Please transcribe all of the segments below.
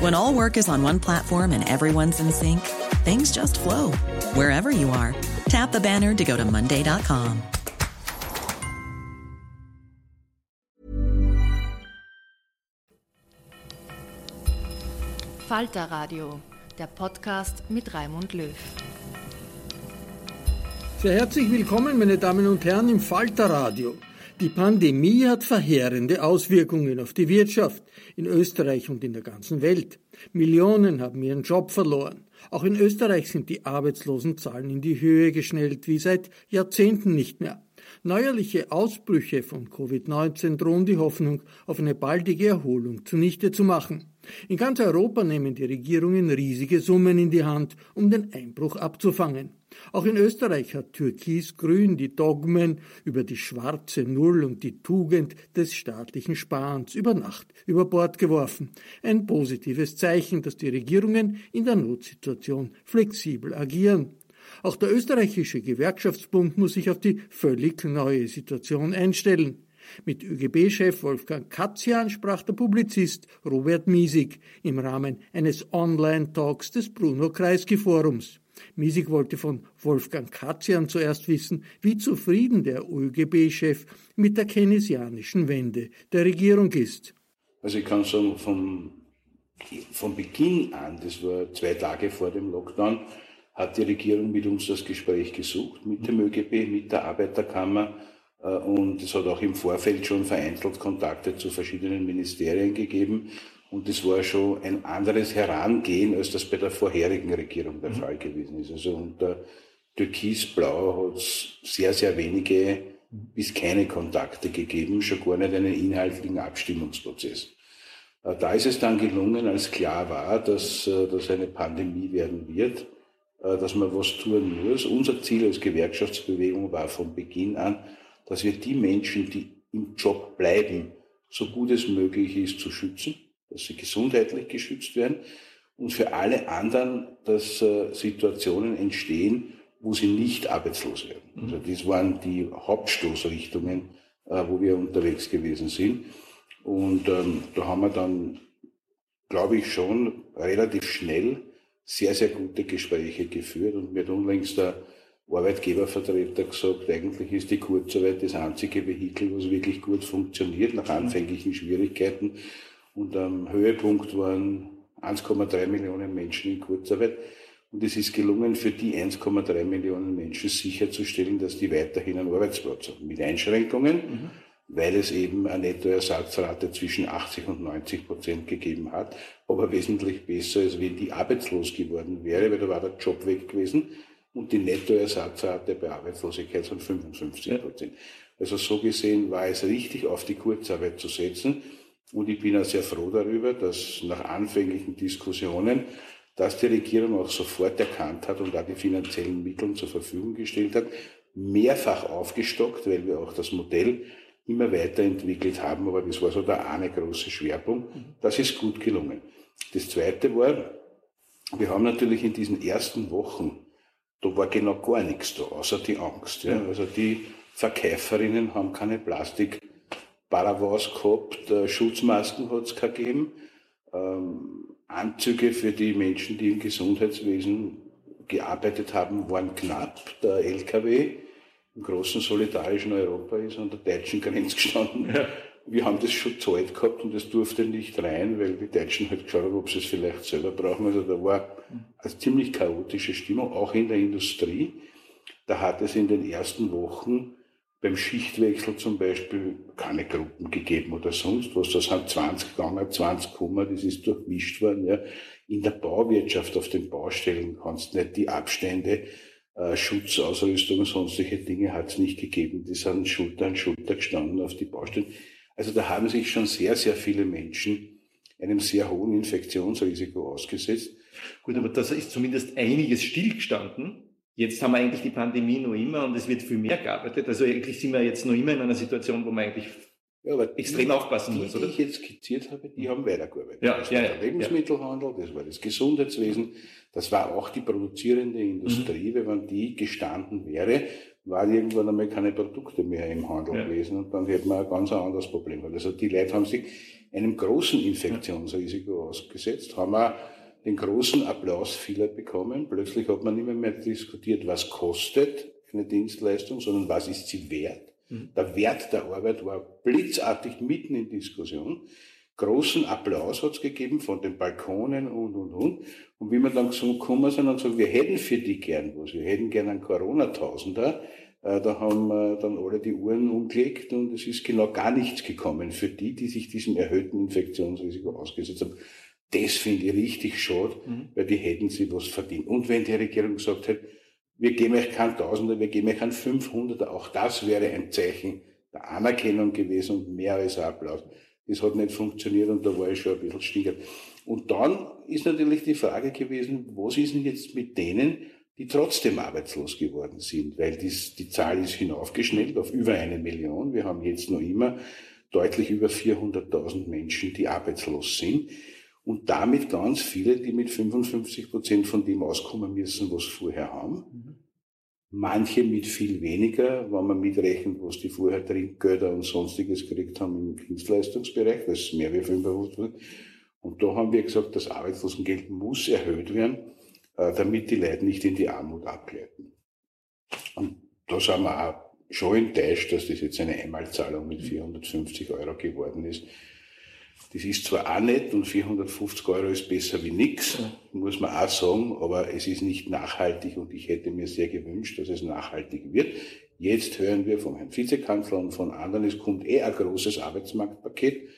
When all work is on one platform and everyone's in sync, things just flow wherever you are. Tap the banner to go to Monday.com. Falter Radio, der Podcast mit Raimund Löw. Sehr herzlich willkommen, meine Damen und Herren, im Falter Radio. Die Pandemie hat verheerende Auswirkungen auf die Wirtschaft in Österreich und in der ganzen Welt. Millionen haben ihren Job verloren. Auch in Österreich sind die Arbeitslosenzahlen in die Höhe geschnellt wie seit Jahrzehnten nicht mehr. Neuerliche Ausbrüche von Covid-19 drohen die Hoffnung auf eine baldige Erholung zunichte zu machen. In ganz Europa nehmen die Regierungen riesige Summen in die Hand, um den Einbruch abzufangen. Auch in Österreich hat Türkis-Grün die Dogmen über die schwarze Null und die Tugend des staatlichen Sparens über Nacht über Bord geworfen. Ein positives Zeichen, dass die Regierungen in der Notsituation flexibel agieren. Auch der österreichische Gewerkschaftsbund muss sich auf die völlig neue Situation einstellen. Mit ÖGB-Chef Wolfgang Katzian sprach der Publizist Robert Miesig im Rahmen eines Online-Talks des Bruno Kreisky-Forums. Miesig wollte von Wolfgang Katzian zuerst wissen, wie zufrieden der ÖGB-Chef mit der keynesianischen Wende der Regierung ist. Also ich kann sagen, vom, von Beginn an, das war zwei Tage vor dem Lockdown, hat die Regierung mit uns das Gespräch gesucht, mit dem ÖGB, mit der Arbeiterkammer. Äh, und es hat auch im Vorfeld schon vereinzelt Kontakte zu verschiedenen Ministerien gegeben. Und das war schon ein anderes Herangehen, als das bei der vorherigen Regierung der mhm. Fall gewesen ist. Also unter Türkisblau hat es sehr, sehr wenige bis keine Kontakte gegeben, schon gar nicht einen inhaltlichen Abstimmungsprozess. Äh, da ist es dann gelungen, als klar war, dass äh, das eine Pandemie werden wird, äh, dass man was tun muss. Unser Ziel als Gewerkschaftsbewegung war von Beginn an, dass wir die Menschen, die im Job bleiben, so gut es möglich ist, zu schützen dass sie gesundheitlich geschützt werden und für alle anderen, dass äh, Situationen entstehen, wo sie nicht arbeitslos werden. Mhm. Also das waren die Hauptstoßrichtungen, äh, wo wir unterwegs gewesen sind. Und ähm, da haben wir dann, glaube ich, schon relativ schnell sehr, sehr gute Gespräche geführt. Und mir hat unlängst der Arbeitgebervertreter gesagt, eigentlich ist die Kurzarbeit das einzige Vehikel, was wirklich gut funktioniert, nach mhm. anfänglichen Schwierigkeiten. Und am Höhepunkt waren 1,3 Millionen Menschen in Kurzarbeit. Und es ist gelungen, für die 1,3 Millionen Menschen sicherzustellen, dass die weiterhin einen Arbeitsplatz haben. Mit Einschränkungen, mhm. weil es eben eine Nettoersatzrate zwischen 80 und 90 Prozent gegeben hat. Aber wesentlich besser, als wenn die arbeitslos geworden wäre, weil da war der Job weg gewesen. Und die Nettoersatzrate bei Arbeitslosigkeit von 55 Prozent. Ja. Also so gesehen war es richtig, auf die Kurzarbeit zu setzen. Und ich bin auch sehr froh darüber, dass nach anfänglichen Diskussionen, dass die Regierung auch sofort erkannt hat und auch die finanziellen Mittel zur Verfügung gestellt hat, mehrfach aufgestockt, weil wir auch das Modell immer weiterentwickelt haben, aber das war so der eine große Schwerpunkt. Das ist gut gelungen. Das zweite war, wir haben natürlich in diesen ersten Wochen, da war genau gar nichts da, außer die Angst. Ja. Also die Verkäuferinnen haben keine Plastik Paravas gehabt, äh, Schutzmasken hat es gegeben, ähm, Anzüge für die Menschen, die im Gesundheitswesen gearbeitet haben, waren knapp. Der LKW im großen solidarischen Europa ist an der deutschen Grenze gestanden. Ja. Wir haben das schon zahlt gehabt und es durfte nicht rein, weil die Deutschen halt geschaut haben, ob sie es vielleicht selber brauchen. Also da war eine ziemlich chaotische Stimmung, auch in der Industrie. Da hat es in den ersten Wochen beim Schichtwechsel zum Beispiel keine Gruppen gegeben oder sonst was. Das haben 20 gegangen, 20 gekommen, das ist durchmischt worden. Ja. In der Bauwirtschaft, auf den Baustellen kannst du nicht die Abstände, äh, Schutzausrüstung und sonstige Dinge hat es nicht gegeben. Die sind Schulter an Schulter gestanden auf die Baustellen. Also da haben sich schon sehr, sehr viele Menschen einem sehr hohen Infektionsrisiko ausgesetzt. Gut, aber das ist zumindest einiges stillgestanden. Jetzt haben wir eigentlich die Pandemie noch immer und es wird viel mehr gearbeitet. Also eigentlich sind wir jetzt noch immer in einer Situation, wo man eigentlich ja, extrem die, aufpassen muss, oder? Die ich jetzt skizziert habe, die haben weitergearbeitet. Ja, das ja, war der Lebensmittelhandel, das war das Gesundheitswesen, das war auch die produzierende Industrie. Mhm. Wenn man die gestanden wäre, war irgendwann einmal keine Produkte mehr im Handel ja. gewesen und dann hätte man ein ganz anderes Problem. Also die Leute haben sich einem großen Infektionsrisiko ausgesetzt, haben auch den großen Applaus vieler bekommen. Plötzlich hat man nicht mehr, diskutiert, was kostet eine Dienstleistung, sondern was ist sie wert. Mhm. Der Wert der Arbeit war blitzartig mitten in Diskussion. Großen Applaus hat es gegeben von den Balkonen und, und, und. Und wie wir dann so gekommen sind und gesagt, wir hätten für die gern was, wir hätten gern einen Corona-Tausender, äh, da haben äh, dann alle die Uhren umgelegt und es ist genau gar nichts gekommen für die, die sich diesem erhöhten Infektionsrisiko ausgesetzt haben. Das finde ich richtig schade, mhm. weil die hätten sie was verdient. Und wenn die Regierung gesagt hätte, wir geben euch kein Tausender, wir geben euch kein 500, auch das wäre ein Zeichen der Anerkennung gewesen und mehr als Applaus. Das hat nicht funktioniert und da war ich schon ein bisschen stinkert. Und dann ist natürlich die Frage gewesen, was ist denn jetzt mit denen, die trotzdem arbeitslos geworden sind? Weil dies, die Zahl ist hinaufgeschnellt auf über eine Million. Wir haben jetzt noch immer deutlich über 400.000 Menschen, die arbeitslos sind und damit ganz viele, die mit 55 Prozent von dem auskommen müssen, was sie vorher haben. Mhm. Manche mit viel weniger, wenn man mitrechnet, was die vorher Trinkgelder und sonstiges gekriegt haben im Dienstleistungsbereich, das ist mehr wie 55 Und da haben wir gesagt, das Arbeitslosengeld muss erhöht werden, äh, damit die Leute nicht in die Armut abgleiten. Und da sind wir auch schon enttäuscht, dass das jetzt eine Einmalzahlung mit 450 Euro geworden ist. Das ist zwar auch nett und 450 Euro ist besser wie nichts, muss man auch sagen, aber es ist nicht nachhaltig und ich hätte mir sehr gewünscht, dass es nachhaltig wird. Jetzt hören wir vom Herrn Vizekanzler und von anderen, es kommt eh ein großes Arbeitsmarktpaket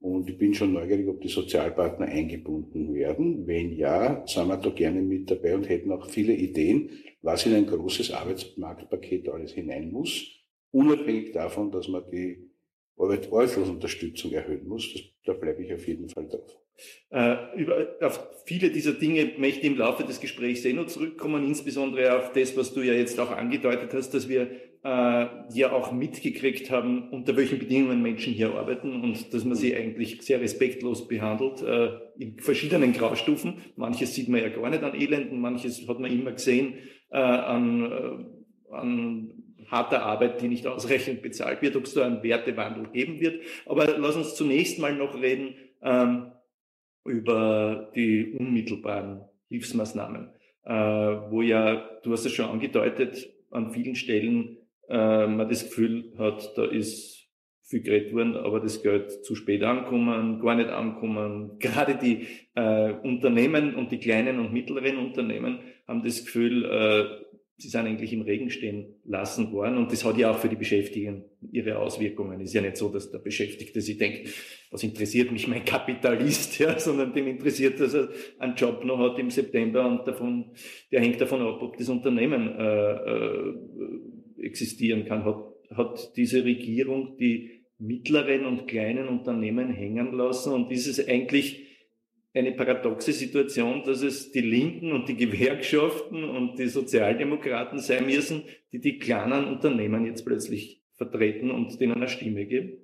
und ich bin schon neugierig, ob die Sozialpartner eingebunden werden. Wenn ja, sind wir da gerne mit dabei und hätten auch viele Ideen, was in ein großes Arbeitsmarktpaket alles hinein muss, unabhängig davon, dass man die Arbeitsunterstützung erhöhen muss. Das, da bleibe ich auf jeden Fall drauf. Äh, über, auf viele dieser Dinge möchte ich im Laufe des Gesprächs eh noch zurückkommen, insbesondere auf das, was du ja jetzt auch angedeutet hast, dass wir äh, ja auch mitgekriegt haben, unter welchen Bedingungen Menschen hier arbeiten und dass man sie eigentlich sehr respektlos behandelt, äh, in verschiedenen Graustufen. Manches sieht man ja gar nicht an Elenden, manches hat man immer gesehen äh, an, äh, an harter Arbeit, die nicht ausreichend bezahlt wird, ob es da einen Wertewandel geben wird. Aber lass uns zunächst mal noch reden ähm, über die unmittelbaren Hilfsmaßnahmen, äh, wo ja, du hast es schon angedeutet, an vielen Stellen äh, man das Gefühl hat, da ist viel geredet worden, aber das Geld zu spät ankommen, gar nicht ankommen. Gerade die äh, Unternehmen und die kleinen und mittleren Unternehmen haben das Gefühl, äh, sie sind eigentlich im Regen stehen lassen worden. Und das hat ja auch für die Beschäftigten ihre Auswirkungen. Es ist ja nicht so, dass der Beschäftigte sich denkt, was interessiert mich mein Kapitalist, ja, sondern dem interessiert, dass er einen Job noch hat im September und davon, der hängt davon ab, ob das Unternehmen äh, äh, existieren kann. Hat, hat diese Regierung die mittleren und kleinen Unternehmen hängen lassen und ist es eigentlich eine paradoxe Situation, dass es die Linken und die Gewerkschaften und die Sozialdemokraten sein müssen, die die kleinen Unternehmen jetzt plötzlich vertreten und denen eine Stimme geben?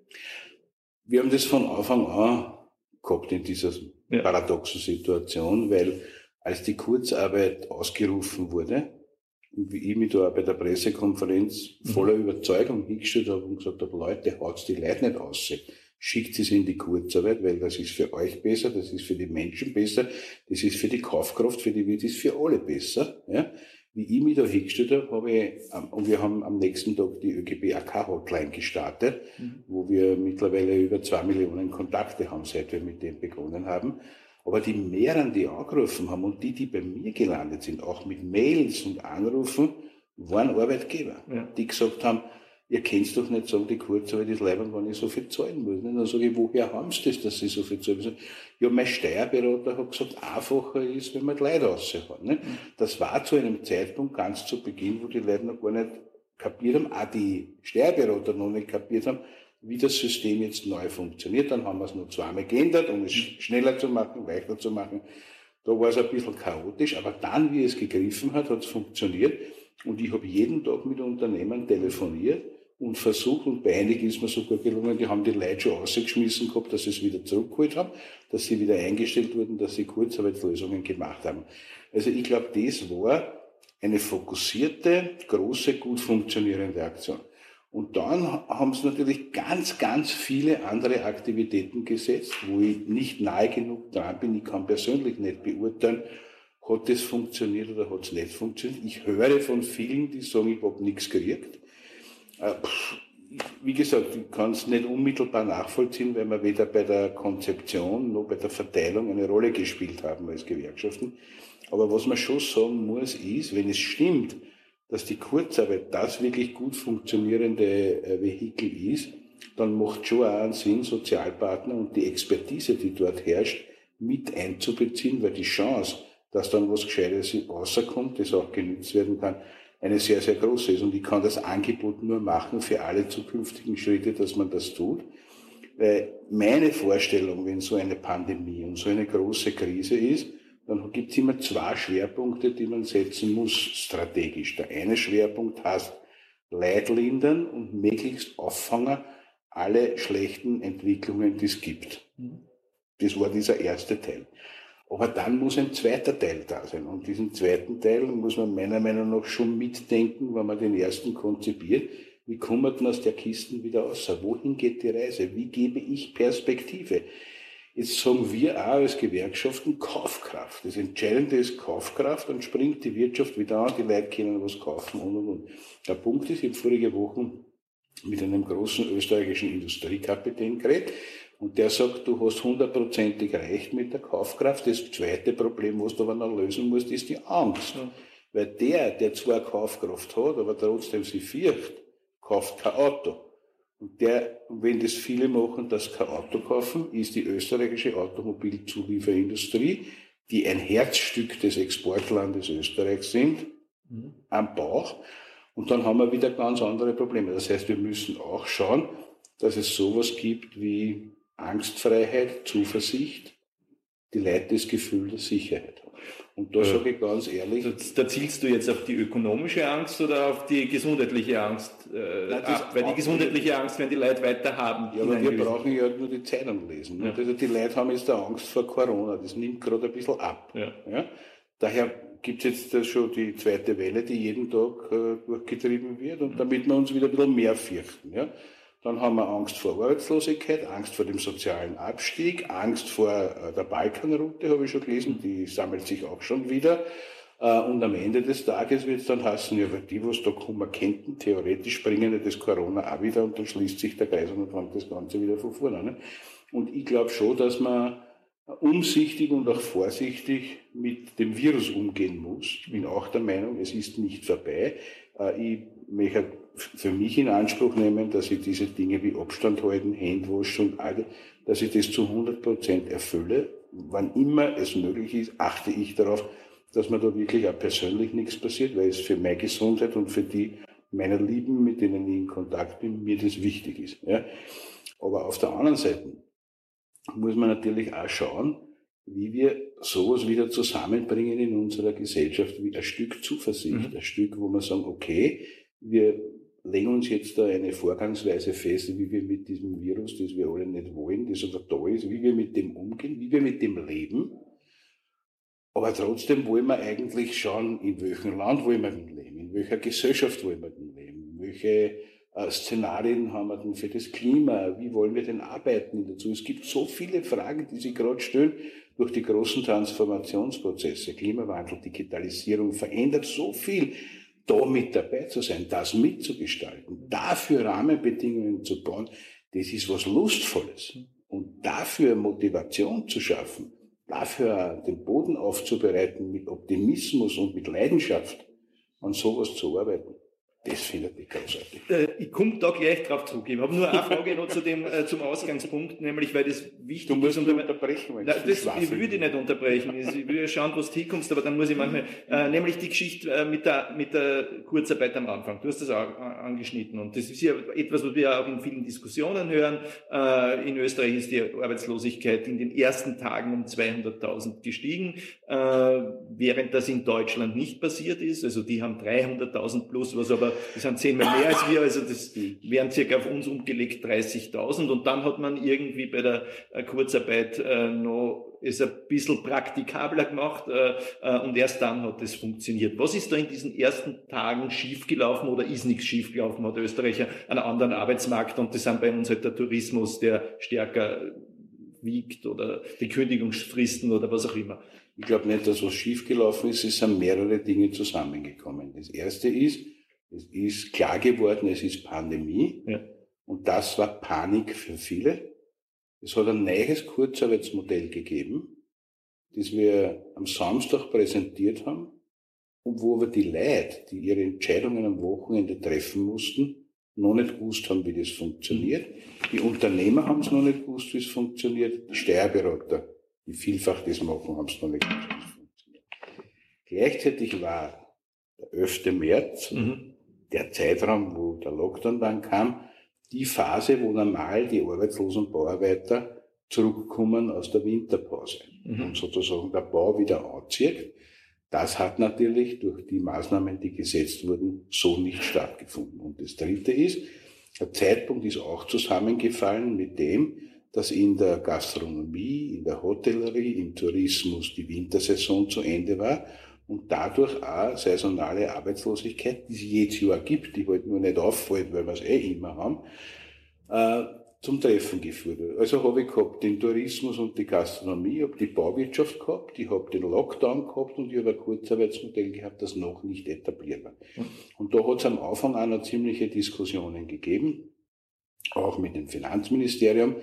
Wir haben das von Anfang an gehabt in dieser ja. paradoxen Situation, weil als die Kurzarbeit ausgerufen wurde, und wie ich mich da bei der Pressekonferenz mhm. voller Überzeugung hingestellt habe und gesagt habe, Leute, haut's die Leute nicht aus schickt sie in die Kurzarbeit, weil das ist für euch besser, das ist für die Menschen besser, das ist für die Kaufkraft, für die wird es für alle besser. Ja? Wie ich mich da hingestellt habe, habe ich, und wir haben am nächsten Tag die ÖGB AK Hotline gestartet, mhm. wo wir mittlerweile über zwei Millionen Kontakte haben, seit wir mit dem begonnen haben. Aber die mehreren, die angerufen haben und die, die bei mir gelandet sind, auch mit Mails und Anrufen, waren Arbeitgeber, ja. die gesagt haben, ihr könnt doch nicht sagen, die Kurzarbeit ist leibend, wenn ich so viel zahlen muss. Und dann sage ich, woher haben sie das, dass sie so viel zahlen müssen? Ja, mein Steuerberater hat gesagt, einfacher ist, wenn man die Leute raushaut. Ne? Das war zu einem Zeitpunkt ganz zu Beginn, wo die Leute noch gar nicht kapiert haben, auch die Steuerberater noch nicht kapiert haben, wie das System jetzt neu funktioniert. Dann haben wir es noch zweimal geändert, um es schneller zu machen, leichter zu machen. Da war es ein bisschen chaotisch, aber dann, wie es gegriffen hat, hat es funktioniert. Und ich habe jeden Tag mit Unternehmen telefoniert und versucht, und bei einigen ist mir sogar gelungen, die haben die Leute schon rausgeschmissen gehabt, dass sie es wieder zurückgeholt haben, dass sie wieder eingestellt wurden, dass sie Kurzarbeitslösungen gemacht haben. Also ich glaube, das war eine fokussierte, große, gut funktionierende Aktion. Und dann haben sie natürlich ganz, ganz viele andere Aktivitäten gesetzt, wo ich nicht nahe genug dran bin. Ich kann persönlich nicht beurteilen, hat das funktioniert oder hat es nicht funktioniert. Ich höre von vielen, die sagen, ich habe nichts gekriegt. Äh, wie gesagt, ich kann es nicht unmittelbar nachvollziehen, weil wir weder bei der Konzeption noch bei der Verteilung eine Rolle gespielt haben als Gewerkschaften. Aber was man schon sagen muss, ist, wenn es stimmt, dass die Kurzarbeit das wirklich gut funktionierende äh, Vehikel ist, dann macht schon auch einen Sinn, Sozialpartner und die Expertise, die dort herrscht, mit einzubeziehen, weil die Chance, dass dann was Gescheites rauskommt, das auch genützt werden kann, eine sehr, sehr große ist. Und ich kann das Angebot nur machen für alle zukünftigen Schritte, dass man das tut. Weil meine Vorstellung, wenn so eine Pandemie und so eine große Krise ist, dann gibt es immer zwei Schwerpunkte, die man setzen muss strategisch. Der eine Schwerpunkt heißt Leid lindern und möglichst auffangen alle schlechten Entwicklungen, die es gibt. Das war dieser erste Teil. Aber dann muss ein zweiter Teil da sein. Und diesen zweiten Teil muss man meiner Meinung nach schon mitdenken, wenn man den ersten konzipiert. Wie kommt man aus der Kiste wieder raus? Wohin geht die Reise? Wie gebe ich Perspektive? Jetzt sagen wir auch als Gewerkschaften Kaufkraft. Das Entscheidende ist Kaufkraft, dann springt die Wirtschaft wieder an, die Leute können was kaufen und und und. Der Punkt ist, ich habe vorige Woche mit einem großen österreichischen Industriekapitän geredet und der sagt, du hast hundertprozentig recht mit der Kaufkraft. Das zweite Problem, was du aber noch lösen musst, ist die Angst. Ja. Weil der, der zwar Kaufkraft hat, aber trotzdem sie fürcht, kauft kein Auto. Und der, wenn das viele machen, dass kein Auto kaufen, ist die österreichische Automobilzulieferindustrie, die ein Herzstück des Exportlandes Österreichs sind, mhm. am Bauch. Und dann haben wir wieder ganz andere Probleme. Das heißt, wir müssen auch schauen, dass es sowas gibt wie Angstfreiheit, Zuversicht, die Leute das Gefühl der Sicherheit haben. Und da ja. sage ich ganz ehrlich. Da, da, zielst du jetzt auf die ökonomische Angst oder auf die gesundheitliche Angst äh, Nein, ab? Weil die gesundheitliche Angst werden die Leute weiter haben. Ja, aber wir brauchen ja nur die Zeitung lesen. Ja. Also die Leute haben jetzt Angst vor Corona. Das nimmt gerade ein bisschen ab. Ja. ja? Daher gibt es jetzt schon die zweite Welle, die jeden Tag äh, durchgetrieben wird und damit wir uns wieder ein bisschen mehr fürchten. Ja? Dann haben wir Angst vor Arbeitslosigkeit, Angst vor dem sozialen Abstieg, Angst vor äh, der Balkanroute, habe ich schon gelesen, die sammelt sich auch schon wieder. Äh, und am Ende des Tages wird es dann heißen, ja, die, was da kommen könnten, theoretisch bringen ja das Corona auch wieder und dann schließt sich der Kreis und dann fängt das Ganze wieder von vorne an. Und ich glaube schon, dass man umsichtig und auch vorsichtig mit dem Virus umgehen muss. Ich bin auch der Meinung, es ist nicht vorbei. Äh, ich möchte für mich in Anspruch nehmen, dass ich diese Dinge wie Abstand halten, Handwash und alle, dass ich das zu 100 Prozent erfülle. Wann immer es möglich ist, achte ich darauf, dass mir da wirklich auch persönlich nichts passiert, weil es für meine Gesundheit und für die meiner Lieben, mit denen ich in Kontakt bin, mir das wichtig ist. Ja. Aber auf der anderen Seite muss man natürlich auch schauen, wie wir sowas wieder zusammenbringen in unserer Gesellschaft, wie ein Stück Zuversicht, mhm. ein Stück, wo wir sagen, okay, wir legen uns jetzt da eine Vorgangsweise fest, wie wir mit diesem Virus, das wir alle nicht wollen, das aber da ist, wie wir mit dem umgehen, wie wir mit dem leben. Aber trotzdem wollen wir eigentlich schauen, in welchem Land wollen wir denn leben, in welcher Gesellschaft wollen wir denn leben, welche äh, Szenarien haben wir denn für das Klima, wie wollen wir denn arbeiten dazu. Es gibt so viele Fragen, die sich gerade stellen durch die großen Transformationsprozesse, Klimawandel, Digitalisierung, verändert so viel da mit dabei zu sein, das mitzugestalten, dafür Rahmenbedingungen zu bauen, das ist was Lustvolles. Und dafür Motivation zu schaffen, dafür den Boden aufzubereiten mit Optimismus und mit Leidenschaft, an sowas zu arbeiten. Das finde ich großartig. Äh, ich komme da gleich drauf zurück. Ich habe nur eine Frage noch zu dem, äh, zum Ausgangspunkt, nämlich weil das wichtig du musst ist. Du unterbrechen. Nein, das, ich würde nicht unterbrechen. Ich würde schauen, wo du hinkommst, aber dann muss ich manchmal, äh, nämlich die Geschichte äh, mit, der, mit der Kurzarbeit am Anfang. Du hast das auch angeschnitten und das ist ja etwas, was wir auch in vielen Diskussionen hören. Äh, in Österreich ist die Arbeitslosigkeit in den ersten Tagen um 200.000 gestiegen, äh, während das in Deutschland nicht passiert ist. Also die haben 300.000 plus, was aber das sind zehnmal mehr als wir, also das wären circa auf uns umgelegt 30.000 und dann hat man irgendwie bei der äh, Kurzarbeit äh, noch es ein bisschen praktikabler gemacht äh, äh, und erst dann hat es funktioniert. Was ist da in diesen ersten Tagen schiefgelaufen oder ist nichts schiefgelaufen? Hat Österreich einen anderen Arbeitsmarkt und das sind bei uns halt der Tourismus, der stärker wiegt oder die Kündigungsfristen oder was auch immer. Ich glaube nicht, dass was schiefgelaufen ist, es sind mehrere Dinge zusammengekommen. Das erste ist, es ist klar geworden, es ist Pandemie. Ja. Und das war Panik für viele. Es hat ein neues Kurzarbeitsmodell gegeben, das wir am Samstag präsentiert haben und wo aber die Leute, die ihre Entscheidungen am Wochenende treffen mussten, noch nicht gewusst haben, wie das funktioniert. Die Unternehmer haben es noch nicht gewusst, wie es funktioniert. Die Steuerberater, die vielfach das machen, haben es noch nicht gewusst, wie es funktioniert. Gleichzeitig war der 11. März mhm der Zeitraum, wo der Lockdown dann kam, die Phase, wo normal die Arbeitslosen Bauarbeiter zurückkommen aus der Winterpause mhm. und sozusagen der Bau wieder anzieht. Das hat natürlich durch die Maßnahmen, die gesetzt wurden, so nicht stattgefunden. Und das Dritte ist, der Zeitpunkt ist auch zusammengefallen mit dem, dass in der Gastronomie, in der Hotellerie, im Tourismus die Wintersaison zu Ende war und dadurch auch saisonale Arbeitslosigkeit, die es jedes Jahr gibt, die halt nur nicht auffällt, weil wir es eh immer haben, äh, zum Treffen geführt wird. Also habe ich gehabt den Tourismus und die Gastronomie, habe die Bauwirtschaft gehabt, ich habe den Lockdown gehabt und ich habe ein Kurzarbeitsmodell gehabt, das noch nicht etabliert war. Und da hat es am Anfang auch noch ziemliche Diskussionen gegeben, auch mit dem Finanzministerium,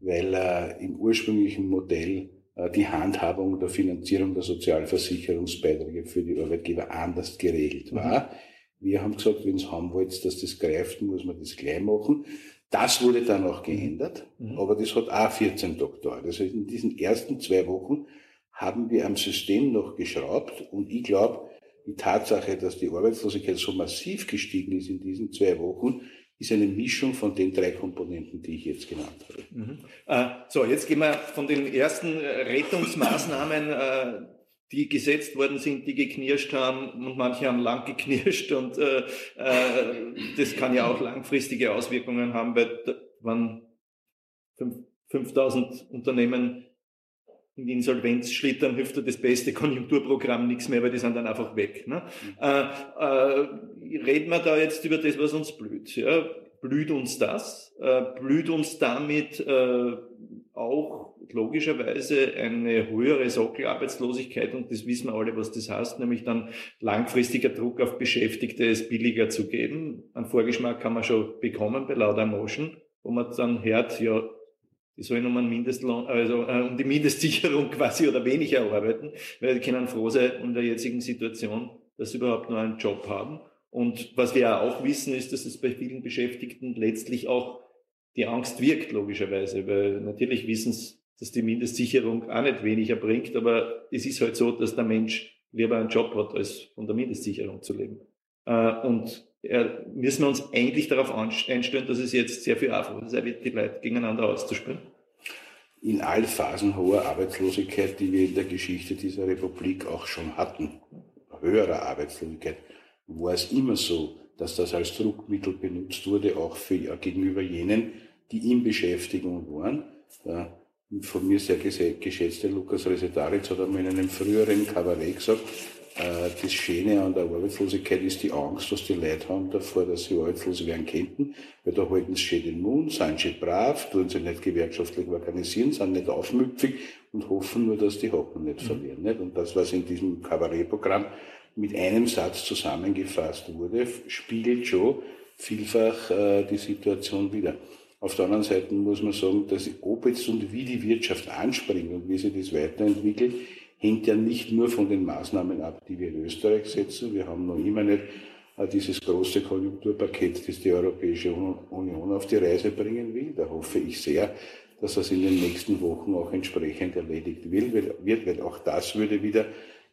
weil äh, im ursprünglichen Modell die Handhabung der Finanzierung der Sozialversicherungsbeiträge für die Arbeitgeber anders geregelt war. Mhm. Wir haben gesagt, wenn es haben wollt, dass das greift, muss man das gleich machen. Das wurde dann auch geändert, mhm. aber das hat auch 14 Tage gedauert. Also in diesen ersten zwei Wochen haben wir am System noch geschraubt und ich glaube, die Tatsache, dass die Arbeitslosigkeit so massiv gestiegen ist in diesen zwei Wochen, ist eine Mischung von den drei Komponenten, die ich jetzt genannt habe. Mhm. Äh, so, jetzt gehen wir von den ersten äh, Rettungsmaßnahmen, äh, die gesetzt worden sind, die geknirscht haben und manche haben lang geknirscht und äh, äh, das kann ja auch langfristige Auswirkungen haben, weil wenn 5000 Unternehmen in die Insolvenz schlittern, hilft das beste Konjunkturprogramm nichts mehr, weil die sind dann einfach weg. Ne? Mhm. Äh, äh, reden wir da jetzt über das, was uns blüht. Ja? Blüht uns das? Äh, blüht uns damit äh, auch logischerweise eine höhere Sockelarbeitslosigkeit und das wissen wir alle, was das heißt, nämlich dann langfristiger Druck auf Beschäftigte, es billiger zu geben. Ein Vorgeschmack kann man schon bekommen bei Lauder Motion, wo man dann hört, ja, die sollen um einen Mindestlohn, also äh, um die Mindestsicherung quasi oder weniger arbeiten, weil die können froh sein in der jetzigen Situation, dass sie überhaupt nur einen Job haben. Und was wir auch wissen, ist, dass es bei vielen Beschäftigten letztlich auch die Angst wirkt, logischerweise, weil natürlich wissen sie, dass die Mindestsicherung auch nicht weniger bringt, aber es ist halt so, dass der Mensch lieber einen Job hat, als von der Mindestsicherung zu leben. Äh, und müssen wir uns eigentlich darauf einstellen, dass es jetzt sehr viel einfacher sein wird, die Leute gegeneinander auszuspielen? in all Phasen hoher Arbeitslosigkeit, die wir in der Geschichte dieser Republik auch schon hatten, höherer Arbeitslosigkeit, war es immer so, dass das als Druckmittel benutzt wurde, auch für, gegenüber jenen, die in Beschäftigung waren. Der von mir sehr geschätzte Lukas Resetaritz hat einmal in einem früheren Kabarett gesagt, äh, das Schöne an der Arbeitslosigkeit ist die Angst, was die Leute haben davor, dass sie arbeitslos werden könnten, weil da halten sie schön den Mund, sind sie brav, tun sie nicht gewerkschaftlich organisieren, sind nicht aufmüpfig und hoffen nur, dass die Hocken nicht mhm. verlieren. Nicht? Und das, was in diesem Kabarettprogramm mit einem Satz zusammengefasst wurde, spiegelt schon vielfach äh, die Situation wieder. Auf der anderen Seite muss man sagen, dass ob jetzt und wie die Wirtschaft anspringt und wie sich das weiterentwickelt, hängt ja nicht nur von den Maßnahmen ab, die wir in Österreich setzen. Wir haben noch immer nicht äh, dieses große Konjunkturpaket, das die Europäische Union auf die Reise bringen will. Da hoffe ich sehr, dass das in den nächsten Wochen auch entsprechend erledigt wird, weil auch das würde wieder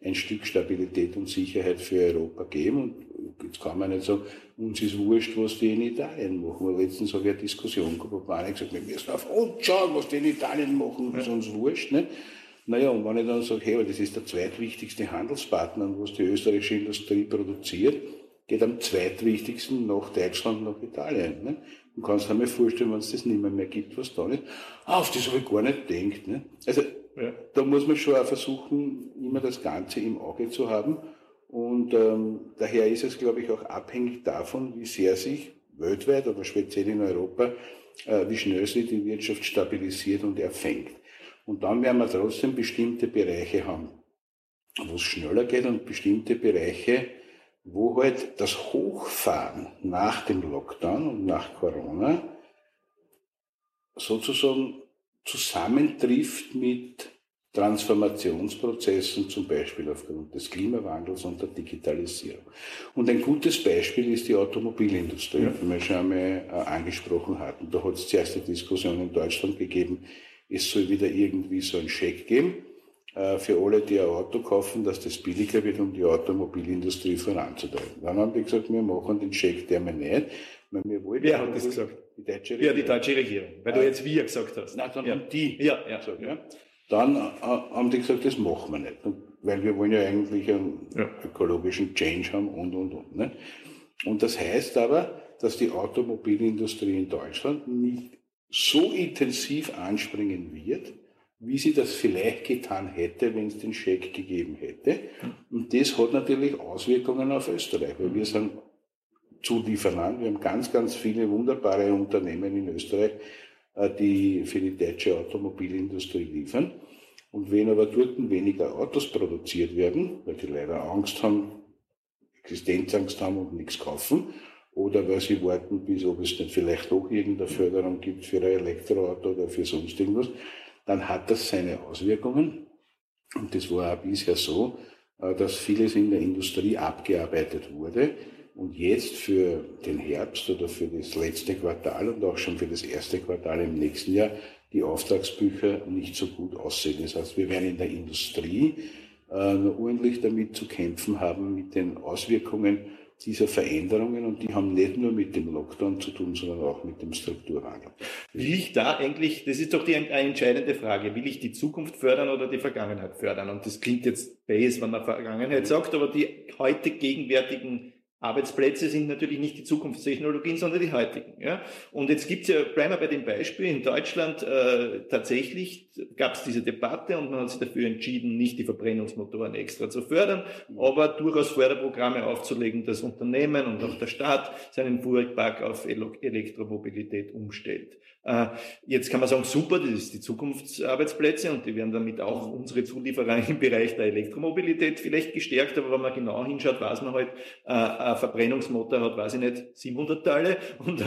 ein Stück Stabilität und Sicherheit für Europa geben. Und jetzt kann man nicht sagen, uns ist wurscht, was die in Italien machen. Weil letztens habe ich eine Diskussion gehabt, wo einer gesagt wir müssen auf uns schauen, was die in Italien machen, ist uns wurscht. Nicht? Naja, und wenn ich dann sage, hey, das ist der zweitwichtigste Handelspartner, was die österreichische Industrie produziert, geht am zweitwichtigsten nach Deutschland, nach Italien. Ne? Und kannst dir vorstellen, wenn es das nicht mehr, mehr gibt, was da nicht. Ah, auf das habe ich gar nicht gedacht. Ne? Also, ja. da muss man schon auch versuchen, immer das Ganze im Auge zu haben. Und ähm, daher ist es, glaube ich, auch abhängig davon, wie sehr sich weltweit, aber speziell in Europa, äh, wie schnell sich die Wirtschaft stabilisiert und erfängt. Und dann werden wir trotzdem bestimmte Bereiche haben, wo es schneller geht und bestimmte Bereiche, wo halt das Hochfahren nach dem Lockdown und nach Corona sozusagen zusammentrifft mit Transformationsprozessen, zum Beispiel aufgrund des Klimawandels und der Digitalisierung. Und ein gutes Beispiel ist die Automobilindustrie, die wir schon einmal äh, angesprochen hatten. Da hat es zuerst eine Diskussion in Deutschland gegeben, es soll wieder irgendwie so einen Scheck geben äh, für alle, die ein Auto kaufen, dass das billiger wird, um die Automobilindustrie voranzutreiben. Dann haben die gesagt, wir machen den Scheck der wir nicht. Weil wir wollen Wer hat das gesagt? Die deutsche Regierung. Ja, die deutsche Regierung. Weil du jetzt wir gesagt hast. Nein, dann ja. haben die ja, ja. gesagt. Ja. Dann äh, haben die gesagt, das machen wir nicht. Weil wir wollen ja eigentlich einen ja. ökologischen Change haben und, und, und. Ne? Und das heißt aber, dass die Automobilindustrie in Deutschland nicht so intensiv anspringen wird, wie sie das vielleicht getan hätte, wenn es den Scheck gegeben hätte. Und das hat natürlich Auswirkungen auf Österreich, weil wir sind Zulieferland. Wir haben ganz, ganz viele wunderbare Unternehmen in Österreich, äh, die für die deutsche Automobilindustrie liefern. Und wenn aber dort weniger Autos produziert werden, weil die leider Angst haben, Existenzangst haben und nichts kaufen, oder weil sie warten, bis ob es nicht vielleicht doch irgendeine Förderung gibt für ein Elektroauto oder für sonst irgendwas, dann hat das seine Auswirkungen. Und das war auch bisher so, äh, dass vieles in der Industrie abgearbeitet wurde und jetzt für den Herbst oder für das letzte Quartal und auch schon für das erste Quartal im nächsten Jahr die Auftragsbücher nicht so gut aussehen. Das heißt, wir werden in der Industrie äh, ordentlich damit zu kämpfen haben mit den Auswirkungen dieser Veränderungen und die haben nicht nur mit dem Lockdown zu tun, sondern auch mit dem Strukturwandel. Will ich da eigentlich, das ist doch die entscheidende Frage, will ich die Zukunft fördern oder die Vergangenheit fördern? Und das klingt jetzt base, wenn man Vergangenheit sagt, aber die heute gegenwärtigen Arbeitsplätze sind natürlich nicht die Zukunftstechnologien, sondern die heutigen. Ja? Und jetzt gibt's ja, bleiben wir bei dem Beispiel, in Deutschland äh, tatsächlich gab es diese Debatte und man hat sich dafür entschieden, nicht die Verbrennungsmotoren extra zu fördern, aber durchaus Förderprogramme aufzulegen, dass Unternehmen und auch der Staat seinen Fuhrpark auf Elektromobilität umstellt. Äh, jetzt kann man sagen, super, das ist die Zukunftsarbeitsplätze und die werden damit auch unsere Zulieferer im Bereich der Elektromobilität vielleicht gestärkt, aber wenn man genau hinschaut, weiß man halt, äh, ein Verbrennungsmotor hat, weiß ich nicht, 700 Teile und,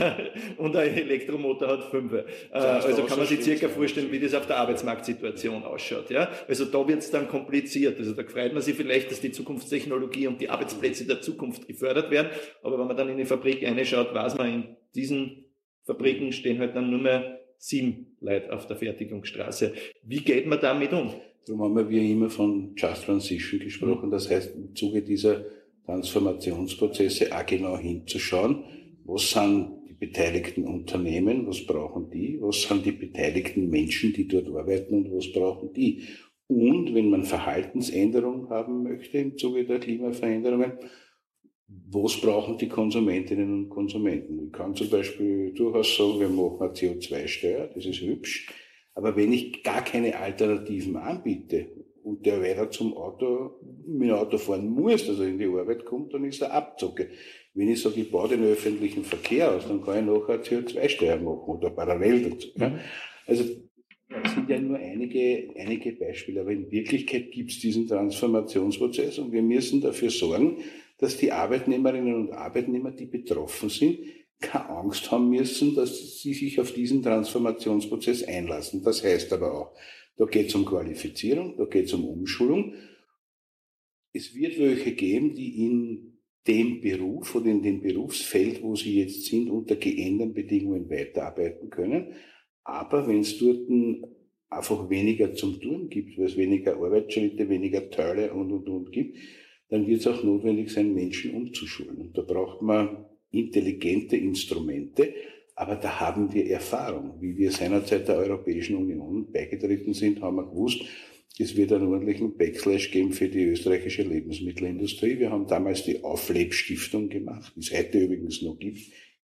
und ein Elektromotor hat 5. Äh, also kann man sich circa vorstellen, wie das auf der Arbeitsmarktsituation ausschaut. Ja? Also da wird es dann kompliziert. Also da freut man sich vielleicht, dass die Zukunftstechnologie und die Arbeitsplätze der Zukunft gefördert werden, aber wenn man dann in die Fabrik reinschaut, weiß man, in diesen Fabriken stehen halt dann nur mehr sieben Leute auf der Fertigungsstraße. Wie geht man damit um? Darum haben wir immer von Just Transition gesprochen. Das heißt, im Zuge dieser Transformationsprozesse auch genau hinzuschauen, was sind die beteiligten Unternehmen, was brauchen die, was sind die beteiligten Menschen, die dort arbeiten? Und was brauchen die. Und wenn man Verhaltensänderungen haben möchte im Zuge der Klimaveränderungen, was brauchen die Konsumentinnen und Konsumenten? Ich kann zum Beispiel durchaus sagen, wir machen eine CO2-Steuer, das ist hübsch, aber wenn ich gar keine Alternativen anbiete und der weiter zum Auto, mit dem Auto fahren muss, dass er in die Arbeit kommt, dann ist er Abzocke. Wenn ich sage, ich baue den öffentlichen Verkehr aus, dann kann ich nachher eine CO2-Steuer machen oder parallel dazu. Ja? Also das sind ja nur einige, einige Beispiele, aber in Wirklichkeit gibt es diesen Transformationsprozess und wir müssen dafür sorgen, dass die Arbeitnehmerinnen und Arbeitnehmer, die betroffen sind, keine Angst haben müssen, dass sie sich auf diesen Transformationsprozess einlassen. Das heißt aber auch, da geht es um Qualifizierung, da geht es um Umschulung. Es wird welche geben, die in dem Beruf oder in dem Berufsfeld, wo sie jetzt sind, unter geänderten Bedingungen weiterarbeiten können. Aber wenn es dort einfach weniger zum Tun gibt, weil es weniger Arbeitsschritte, weniger Teile und, und, und gibt, dann wird es auch notwendig sein, Menschen umzuschulen. Und da braucht man intelligente Instrumente, aber da haben wir Erfahrung. Wie wir seinerzeit der Europäischen Union beigetreten sind, haben wir gewusst, es wird einen ordentlichen Backslash geben für die österreichische Lebensmittelindustrie. Wir haben damals die Auflebstiftung gemacht, die es heute übrigens noch gibt,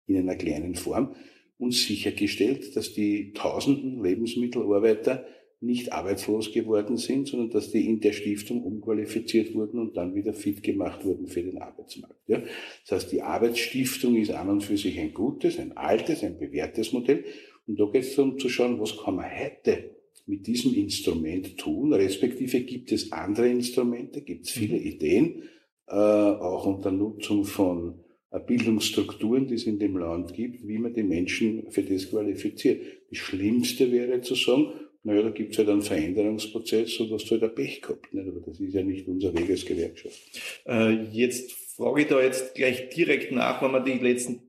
in einer kleinen Form, und sichergestellt, dass die tausenden Lebensmittelarbeiter nicht arbeitslos geworden sind, sondern dass die in der Stiftung umqualifiziert wurden und dann wieder fit gemacht wurden für den Arbeitsmarkt. Ja? Das heißt, die Arbeitsstiftung ist an und für sich ein gutes, ein altes, ein bewährtes Modell. Und da geht es darum zu schauen, was kann man heute mit diesem Instrument tun, respektive gibt es andere Instrumente, gibt es viele mhm. Ideen, äh, auch unter Nutzung von äh, Bildungsstrukturen, die es in dem Land gibt, wie man die Menschen für das qualifiziert. Das Schlimmste wäre zu sagen, naja, da gibt es halt einen Veränderungsprozess und hast halt ein Pech gehabt. Nicht? Aber das ist ja nicht unser Weg als Gewerkschaft. Äh, jetzt frage ich da jetzt gleich direkt nach, wenn man die letzten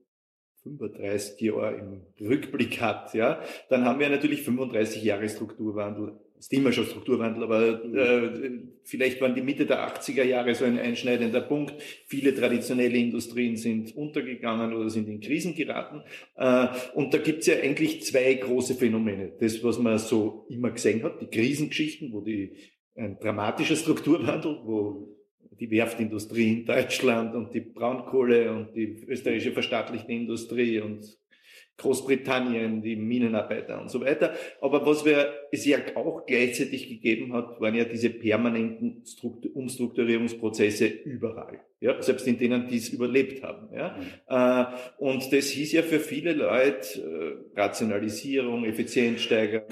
35 Jahre im Rückblick hat, ja, dann haben wir natürlich 35 Jahre Strukturwandel ist immer schon Strukturwandel, aber äh, vielleicht waren die Mitte der 80er Jahre so ein einschneidender Punkt. Viele traditionelle Industrien sind untergegangen oder sind in Krisen geraten. Äh, und da gibt's ja eigentlich zwei große Phänomene. Das, was man so immer gesehen hat, die Krisengeschichten, wo die ein dramatischer Strukturwandel, wo die Werftindustrie in Deutschland und die Braunkohle und die österreichische verstaatlichte Industrie und Großbritannien, die Minenarbeiter und so weiter. Aber was wir, es ja auch gleichzeitig gegeben hat, waren ja diese permanenten Struktur Umstrukturierungsprozesse überall. Ja, selbst in denen, die es überlebt haben. Ja. Mhm. Äh, und das hieß ja für viele Leute äh, Rationalisierung, Effizienzsteigerung.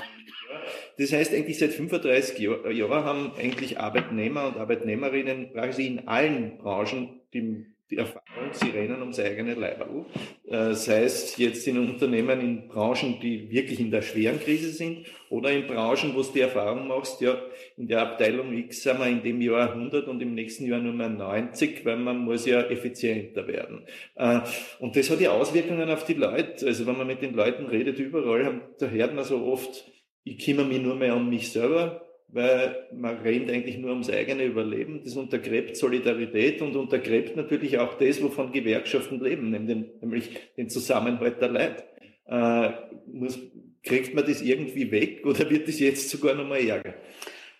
Das heißt, eigentlich seit 35 Jahren haben eigentlich Arbeitnehmer und Arbeitnehmerinnen praktisch in allen Branchen die die Erfahrung, sie rennen ums eigene Leiberl. Äh, sei es jetzt in Unternehmen, in Branchen, die wirklich in der schweren Krise sind, oder in Branchen, wo du die Erfahrung machst, ja, in der Abteilung X sind wir in dem Jahr 100 und im nächsten Jahr nur mehr 90, weil man muss ja effizienter werden. Äh, und das hat ja Auswirkungen auf die Leute. Also wenn man mit den Leuten redet überall, da hört man so oft, ich kümmere mich nur mehr um mich selber, weil man rennt eigentlich nur ums eigene Überleben. Das untergräbt Solidarität und untergräbt natürlich auch das, wovon Gewerkschaften leben, nämlich den Zusammenhalt der Leute. Äh, muss, kriegt man das irgendwie weg oder wird das jetzt sogar noch mal ärger?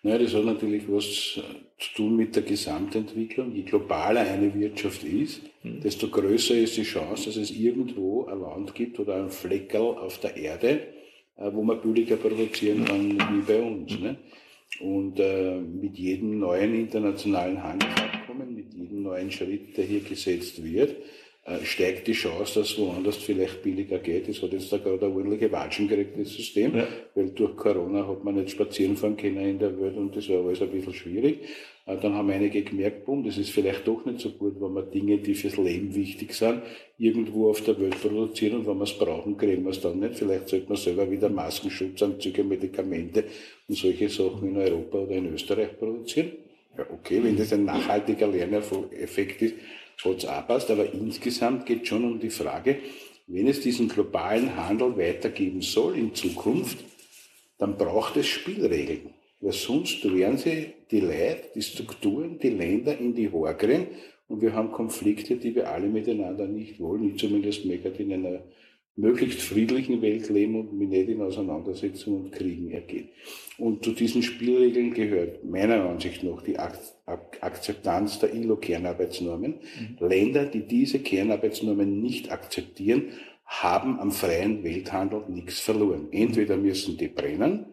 Naja, das hat natürlich was zu tun mit der Gesamtentwicklung. Je globaler eine Wirtschaft ist, hm. desto größer ist die Chance, dass es irgendwo ein Land gibt oder ein Fleckerl auf der Erde, äh, wo man billiger produzieren kann wie bei uns. Ne? Und äh, mit jedem neuen internationalen Handelsabkommen, mit jedem neuen Schritt, der hier gesetzt wird, äh, steigt die Chance, dass woanders vielleicht billiger geht. Es hat jetzt da gerade eine ordentliche Watschen gekriegt, das System, ja. weil durch Corona hat man nicht spazieren fahren können in der Welt und das war alles ein bisschen schwierig. Äh, dann haben einige gemerkt, boom, das ist vielleicht doch nicht so gut, wenn wir Dinge, die fürs Leben wichtig sind, irgendwo auf der Welt produzieren und wenn wir es brauchen, kriegen wir es dann nicht. Vielleicht sollte man selber wieder Maskenschutzanzüge, Medikamente und solche Sachen in Europa oder in Österreich produzieren. Ja, okay, wenn das ein nachhaltiger Lerneffekt ist, hat es auch passt, aber insgesamt geht es schon um die Frage, wenn es diesen globalen Handel weitergeben soll in Zukunft, dann braucht es Spielregeln. Weil sonst werden sie die Leute, die Strukturen, die Länder in die kriegen und wir haben Konflikte, die wir alle miteinander nicht wollen. Ich zumindest möchte in einer möglichst friedlichen Welt leben und mich nicht in Auseinandersetzungen und Kriegen ergehen. Und zu diesen Spielregeln gehört meiner Ansicht nach die Akzeptanz der ILO-Kernarbeitsnormen. Mhm. Länder, die diese Kernarbeitsnormen nicht akzeptieren, haben am freien Welthandel nichts verloren. Entweder müssen die brennen,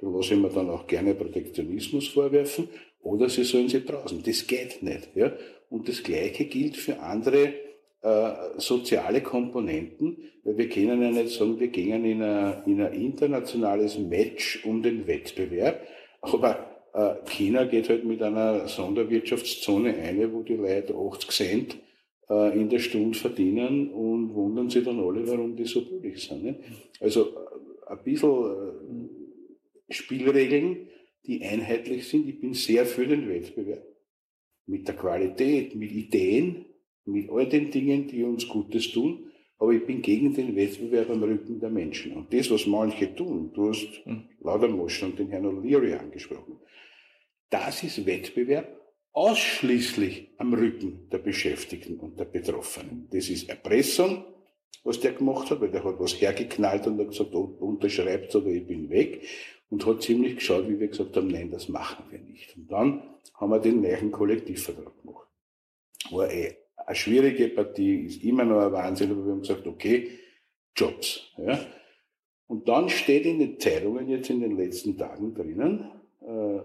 da lasse ich mir dann auch gerne Protektionismus vorwerfen, oder sie sollen sie draußen. Das geht nicht. Ja? Und das Gleiche gilt für andere äh, soziale Komponenten, weil wir können ja nicht sagen, wir gehen in ein, in ein internationales Match um den Wettbewerb, aber äh, China geht halt mit einer Sonderwirtschaftszone ein, wo die Leute 80 Cent äh, in der Stunde verdienen und wundern sich dann alle, warum die so billig sind. Ne? Also ein bisschen Spielregeln, die einheitlich sind. Ich bin sehr für den Wettbewerb. Mit der Qualität, mit Ideen, mit all den Dingen, die uns Gutes tun, aber ich bin gegen den Wettbewerb am Rücken der Menschen. Und das, was manche tun, du hast hm. Laudermosch und den Herrn O'Leary angesprochen, das ist Wettbewerb ausschließlich am Rücken der Beschäftigten und der Betroffenen. Das ist Erpressung, was der gemacht hat, weil der hat was hergeknallt und hat gesagt, unterschreibt oder ich bin weg und hat ziemlich geschaut, wie wir gesagt haben, nein, das machen wir nicht. Und dann haben wir den neuen Kollektivvertrag gemacht. War eh eine schwierige Partie, ist immer noch ein Wahnsinn, aber wir haben gesagt, okay, Jobs. Ja. Und dann steht in den Zeitungen jetzt in den letzten Tagen drinnen, äh,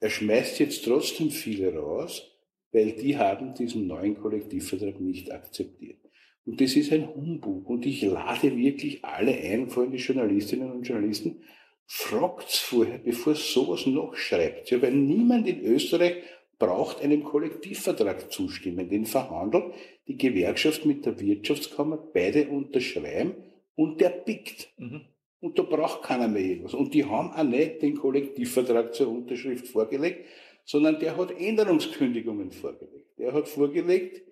er schmeißt jetzt trotzdem viele raus, weil die haben diesen neuen Kollektivvertrag nicht akzeptiert. Und das ist ein Humbug. Und ich lade wirklich alle ein, vor allem die Journalistinnen und Journalisten, fragt's vorher, bevor sowas noch schreibt. Ja, weil niemand in Österreich braucht einem Kollektivvertrag zustimmen. Den verhandelt die Gewerkschaft mit der Wirtschaftskammer, beide unterschreiben und der pickt. Mhm. Und da braucht keiner mehr irgendwas. Und die haben auch nicht den Kollektivvertrag zur Unterschrift vorgelegt, sondern der hat Änderungskündigungen vorgelegt. Der hat vorgelegt,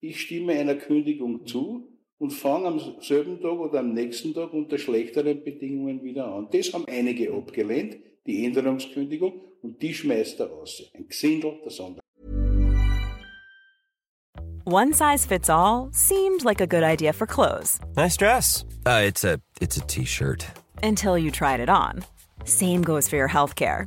ich stimme einer Kündigung zu und fange am selben Tag oder am nächsten Tag unter schlechteren Bedingungen wieder an. Das haben einige abgelehnt, die Änderungskündigung, und die schmeißt er aus. Ein Gesindel der Sonder. One size fits all seemed like a good idea for clothes. Nice dress. Uh, it's a it's a t-shirt. Until you tried it on. Same goes for your healthcare.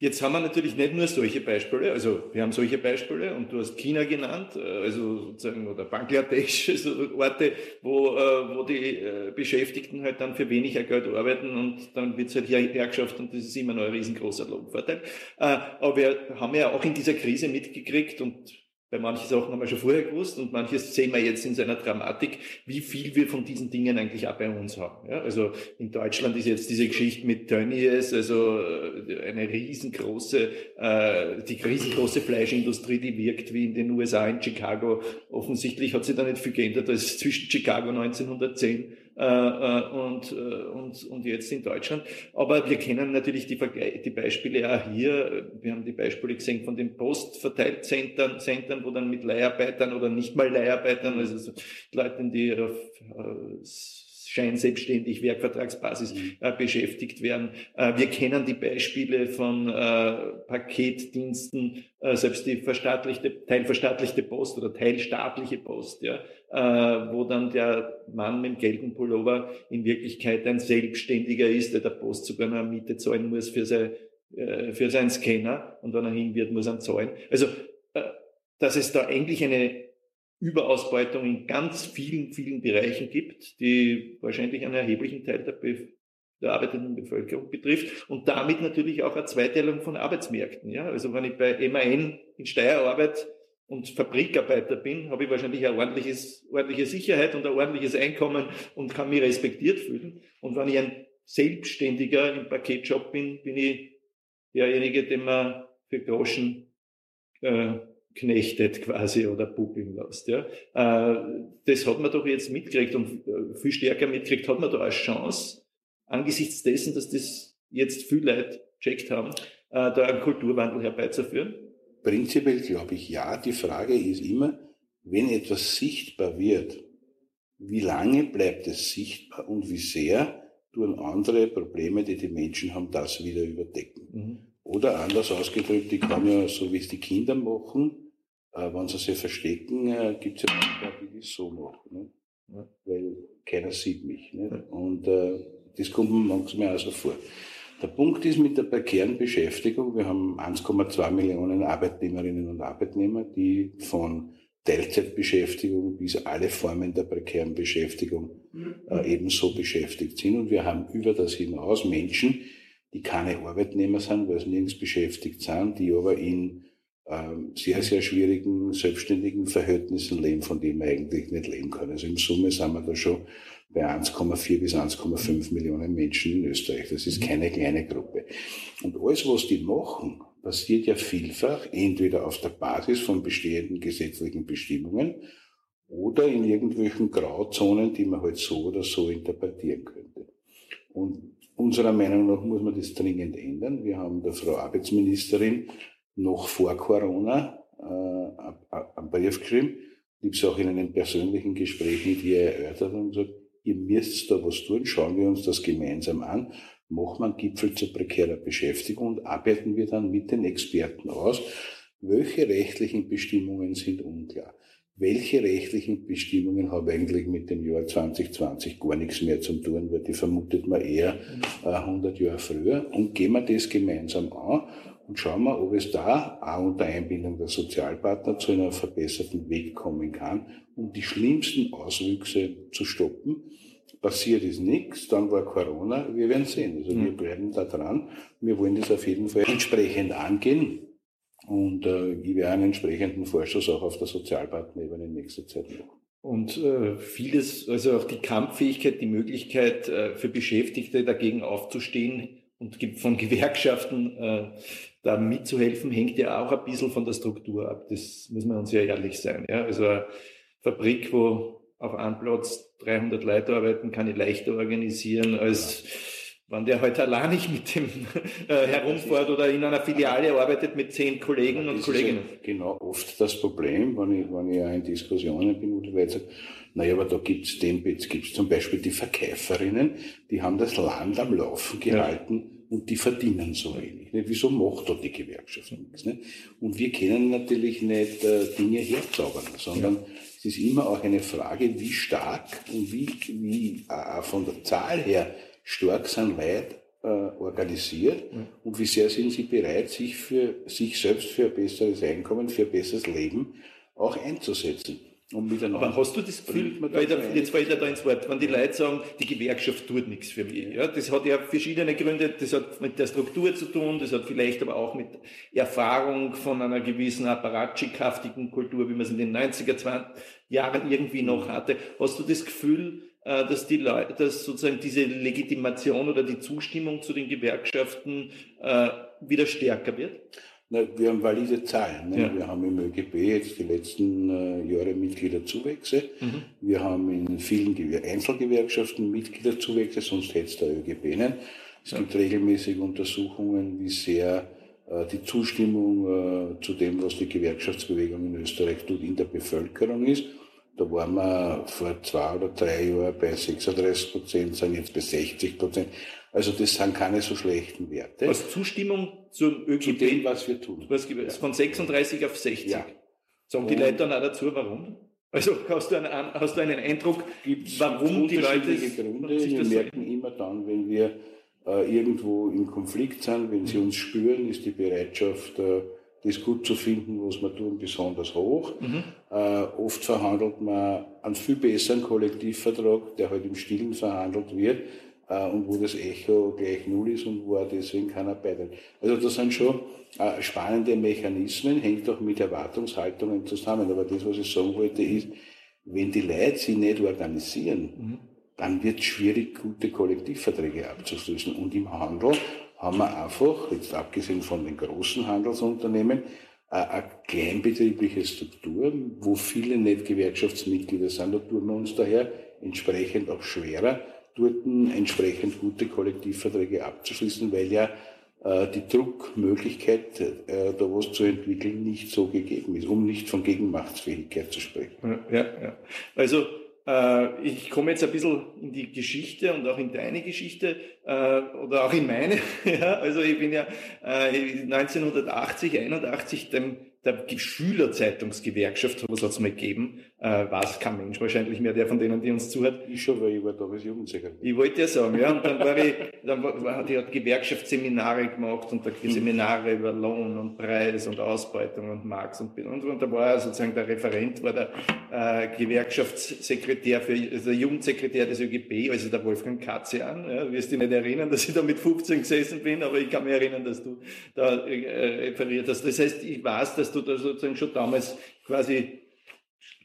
Jetzt haben wir natürlich nicht nur solche Beispiele, also wir haben solche Beispiele und du hast China genannt, äh, also sozusagen oder Bangladesch, also Orte, wo, äh, wo die äh, Beschäftigten halt dann für weniger Geld arbeiten und dann wird es halt hierher geschafft und das ist immer noch ein riesengroßer Lohnvorteil. Aber wir haben ja auch in dieser Krise mitgekriegt und bei manchen Sachen haben wir schon vorher gewusst und manches sehen wir jetzt in seiner Dramatik, wie viel wir von diesen Dingen eigentlich auch bei uns haben. Ja, also in Deutschland ist jetzt diese Geschichte mit Tönnies, also äh, eine riesengroße, äh, die riesengroße Fleischindustrie, die wirkt wie in den USA, in Chicago. Offensichtlich hat sich da nicht viel geändert als zwischen Chicago 1910 äh, äh, und, äh, und, und jetzt in Deutschland. Aber wir kennen natürlich die, die Beispiele auch hier. Wir haben die Beispiele gesehen von den Postverteilzentren, Centern, wo dann mit Leiharbeitern oder nicht mal Leiharbeitern, also so Leuten, die auf scheinselbstständig Werkvertragsbasis mhm. äh, beschäftigt werden. Äh, wir kennen die Beispiele von äh, Paketdiensten, äh, selbst die verstaatlichte, teilverstaatlichte Post oder teilstaatliche Post, ja, äh, wo dann der Mann mit dem gelben Pullover in Wirklichkeit ein Selbstständiger ist, der der Post sogar eine Miete zahlen muss für, sein, äh, für seinen Scanner und wenn er hin wird, muss er zahlen. Also, dass es da eigentlich eine Überausbeutung in ganz vielen, vielen Bereichen gibt, die wahrscheinlich einen erheblichen Teil der, Be der arbeitenden Bevölkerung betrifft und damit natürlich auch eine Zweiteilung von Arbeitsmärkten. Ja? Also wenn ich bei MAN in Steyr und Fabrikarbeiter bin, habe ich wahrscheinlich eine ordentliches, ordentliche Sicherheit und ein ordentliches Einkommen und kann mich respektiert fühlen. Und wenn ich ein Selbstständiger im Paketjob bin, bin ich derjenige, den man für Groschen äh, knechtet quasi oder buckeln lässt. Ja. Äh, das hat man doch jetzt mitgekriegt und äh, viel stärker mitgekriegt hat man da als Chance, angesichts dessen, dass das jetzt viel Leute checkt haben, äh, da einen Kulturwandel herbeizuführen? Prinzipiell glaube ich ja. Die Frage ist immer, wenn etwas sichtbar wird, wie lange bleibt es sichtbar und wie sehr tun andere Probleme, die die Menschen haben, das wieder überdecken. Mhm. Oder anders ausgedrückt, ich kann ja, so wie es die Kinder machen, äh, wenn sie sich verstecken, äh, gibt es ja manchmal, die so machen. Ne? Ja. Weil keiner sieht mich. Ne? Ja. Und äh, das kommt mir manchmal auch so vor. Der Punkt ist mit der prekären Beschäftigung, wir haben 1,2 Millionen Arbeitnehmerinnen und Arbeitnehmer, die von Teilzeitbeschäftigung bis alle Formen der prekären Beschäftigung äh, ebenso beschäftigt sind. Und wir haben über das hinaus Menschen, die keine Arbeitnehmer sind, weil sie nirgends beschäftigt sind, die aber in sehr, sehr schwierigen, selbstständigen Verhältnissen leben, von denen man eigentlich nicht leben kann. Also im Summe sind wir da schon bei 1,4 bis 1,5 Millionen Menschen in Österreich. Das ist keine kleine Gruppe. Und alles, was die machen, passiert ja vielfach entweder auf der Basis von bestehenden gesetzlichen Bestimmungen oder in irgendwelchen Grauzonen, die man halt so oder so interpretieren könnte. Und unserer Meinung nach muss man das dringend ändern. Wir haben der Frau Arbeitsministerin noch vor Corona äh, einen Brief geschrieben. Ich habe es auch in einem persönlichen Gespräch mit ihr erörtert und gesagt, ihr müsst da was tun, schauen wir uns das gemeinsam an machen wir einen Gipfel zur prekärer Beschäftigung und arbeiten wir dann mit den Experten aus, welche rechtlichen Bestimmungen sind unklar. Welche rechtlichen Bestimmungen haben eigentlich mit dem Jahr 2020 gar nichts mehr zu tun, weil die vermutet man eher äh, 100 Jahre früher. Und gehen wir das gemeinsam an und schauen wir, ob es da auch unter Einbindung der Sozialpartner zu einem verbesserten Weg kommen kann, um die schlimmsten Auswüchse zu stoppen passiert ist nichts, dann war Corona, wir werden sehen. Also mhm. wir bleiben da dran. Wir wollen das auf jeden Fall entsprechend angehen. Und äh, ich werde einen entsprechenden Vorschuss auch auf der Sozialpartnerebene in nächster Zeit machen. Und äh, vieles, also auch die Kampffähigkeit, die Möglichkeit äh, für Beschäftigte dagegen aufzustehen und von Gewerkschaften äh, da mitzuhelfen, hängt ja auch ein bisschen von der Struktur ab. Das muss man uns ja ehrlich sein. Ja? Also eine Fabrik, wo auf einem Platz 300 Leute arbeiten, kann ich leichter organisieren, als. Wenn der heute halt allein nicht mit dem äh, herumfährt oder in einer Filiale arbeitet mit zehn Kollegen ja, und Kolleginnen. Ja genau oft das Problem, wenn ich, wenn ich ja in Diskussionen bin, wo die Leute sagen, naja, aber da gibt's den, gibt's zum Beispiel die Verkäuferinnen, die haben das Land am Laufen gehalten, und die verdienen so wenig. Nicht? Wieso macht da die Gewerkschaft nichts? Nicht? Und wir können natürlich nicht äh, Dinge herzaubern, sondern ja es ist immer auch eine Frage, wie stark und wie, wie äh, von der Zahl her stark sind Leute äh, organisiert mhm. und wie sehr sind sie bereit, sich für sich selbst für ein besseres Einkommen, für ein besseres Leben auch einzusetzen. Und miteinander. Aber hast du das Gefühl, weil da, jetzt fällt er da ins Wort, wenn die Leute sagen, die Gewerkschaft tut nichts für mich. Ja, das hat ja verschiedene Gründe, das hat mit der Struktur zu tun, das hat vielleicht aber auch mit Erfahrung von einer gewissen apparatschikhaftigen Kultur, wie man es in den 90er, 20 Jahren irgendwie noch hatte. Hast du das Gefühl, dass die Leute, dass sozusagen diese Legitimation oder die Zustimmung zu den Gewerkschaften äh, wieder stärker wird? Na, wir haben valide Zahlen. Ne? Ja. Wir haben im ÖGB jetzt die letzten äh, Jahre Mitgliederzuwächse. Mhm. Wir haben in vielen Gewer Einzelgewerkschaften Mitgliederzuwächse, sonst hätte es der ÖGB nicht. Es ja. gibt regelmäßig Untersuchungen, wie sehr äh, die Zustimmung äh, zu dem, was die Gewerkschaftsbewegung in Österreich tut, in der Bevölkerung ist. Da waren wir vor zwei oder drei Jahren bei 36 Prozent, sind jetzt bei 60 Prozent. Also das sind keine so schlechten Werte. Was Zustimmung zum ÖGB? Zu dem, was wir tun. Was, ja. Von 36 auf 60. Ja. Sagen die Leute dann auch dazu, warum? Also hast du einen, hast du einen Eindruck, Gibt's warum die Leute Gründe. Sich wir merken so immer dann, wenn wir äh, irgendwo im Konflikt sind, wenn sie uns spüren, ist die Bereitschaft, äh, das gut zu finden, was wir tun, besonders hoch. Mhm. Äh, oft verhandelt man einen viel besseren Kollektivvertrag, der halt im Stillen verhandelt wird, äh, und wo das Echo gleich null ist und wo auch deswegen keiner beitritt. Also das sind schon äh, spannende Mechanismen, hängt auch mit Erwartungshaltungen zusammen. Aber das, was ich sagen wollte, ist, wenn die Leute sich nicht organisieren, mhm. dann wird es schwierig, gute Kollektivverträge abzuschließen. Und im Handel haben wir einfach, jetzt abgesehen von den großen Handelsunternehmen, äh, eine kleinbetriebliche Struktur, wo viele nicht Gewerkschaftsmitglieder sind. Da tun wir uns daher entsprechend auch schwerer, dort entsprechend gute Kollektivverträge abzuschließen, weil ja äh, die Druckmöglichkeit, äh, da was zu entwickeln, nicht so gegeben ist, um nicht von Gegenmachtsfähigkeit zu sprechen. Ja, ja. Also äh, ich komme jetzt ein bisschen in die Geschichte und auch in deine Geschichte äh, oder auch in meine. ja, also ich bin ja äh, 1980, 81 dem der Schülerzeitungsgewerkschaft, was hat es mal gegeben, äh, weiß kein Mensch wahrscheinlich mehr, der von denen, die uns zuhört. Ich schon, weil ich war damals Jugendsekretär. Ich wollte ja sagen, ja, und dann war ich, dann war, die hat Gewerkschaftsseminare gemacht und da mhm. Seminare über Lohn und Preis und Ausbeutung und Marx und, und, und da war sozusagen der Referent, war der äh, Gewerkschaftssekretär für, also der Jugendsekretär des ÖGB, also der Wolfgang Katze an. Ja, du wirst dich nicht erinnern, dass ich da mit 15 gesessen bin, aber ich kann mich erinnern, dass du da äh, referiert hast. Das heißt, ich weiß, dass du da sozusagen schon damals quasi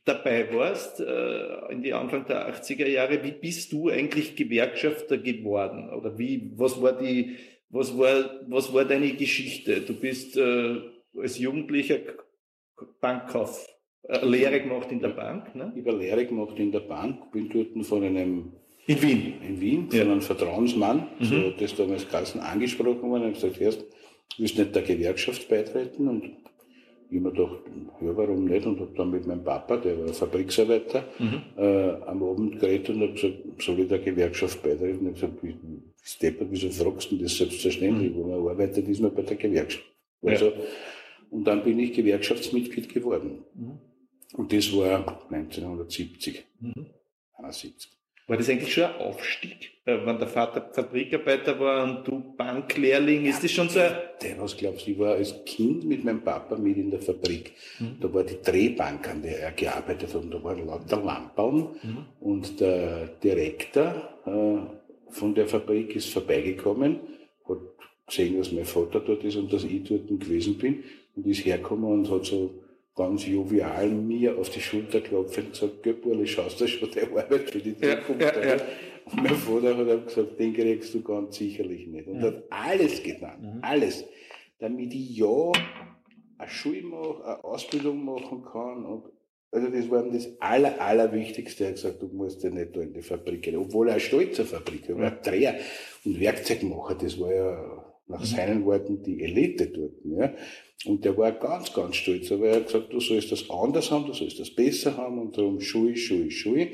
dabei warst, äh, in die Anfang der 80er Jahre. Wie bist du eigentlich Gewerkschafter geworden? Oder wie, was war die, was war, was war deine Geschichte? Du bist äh, als Jugendlicher Bankkauf, äh, Lehre gemacht in der Bank, ne? Ich habe Lehre gemacht in der Bank, bin dort von einem in Wien. In Wien, von ja. einem Vertrauensmann, mhm. so, das damals Kassen angesprochen worden, und gesagt, erst, willst nicht der Gewerkschaft beitreten? Und ich mir gedacht, ja, warum nicht? Und habe dann mit meinem Papa, der war Fabriksarbeiter, mhm. äh, am Abend geredet und habe gesagt, soll ich der Gewerkschaft beitreten? Und ich habe gesagt, Stepper, wieso fragst du das selbstverständlich? Mhm. Wo man arbeitet, ist man bei der Gewerkschaft. Also, ja. Und dann bin ich Gewerkschaftsmitglied geworden. Mhm. Und das war 1970, mhm. 71. War das eigentlich schon ein Aufstieg, äh, wenn der Vater Fabrikarbeiter war und du Banklehrling? Ist das schon so ein... Was glaubst du, ich war als Kind mit meinem Papa mit in der Fabrik. Mhm. Da war die Drehbank, an der er gearbeitet hat, und da waren lauter Lampen. Mhm. Und der Direktor äh, von der Fabrik ist vorbeigekommen, hat gesehen, dass mein Vater dort ist und dass ich dort gewesen bin und ist hergekommen und hat so ganz jovial mir auf die Schulter klopfen und gesagt, Göpperle, schaust du schon der Arbeit für die Zukunft ja, ja, ja. Und mein Vater hat ihm gesagt, den kriegst du ganz sicherlich nicht. Und hat alles getan, mhm. alles, damit ich ja eine Schule mache, eine Ausbildung machen kann. Und also das war das Aller, Allerwichtigste. Er hat gesagt, du musst ja nicht da in die Fabrik gehen. Obwohl er eine stolze Fabrik war, ein Dreher und Werkzeugmacher, das war ja nach seinen Worten die Elite dort. Ja. Und der war ganz, ganz stolz. Aber er hat gesagt, du sollst das anders haben, du sollst das besser haben und darum Schuhe, Schuhe, Schuhe.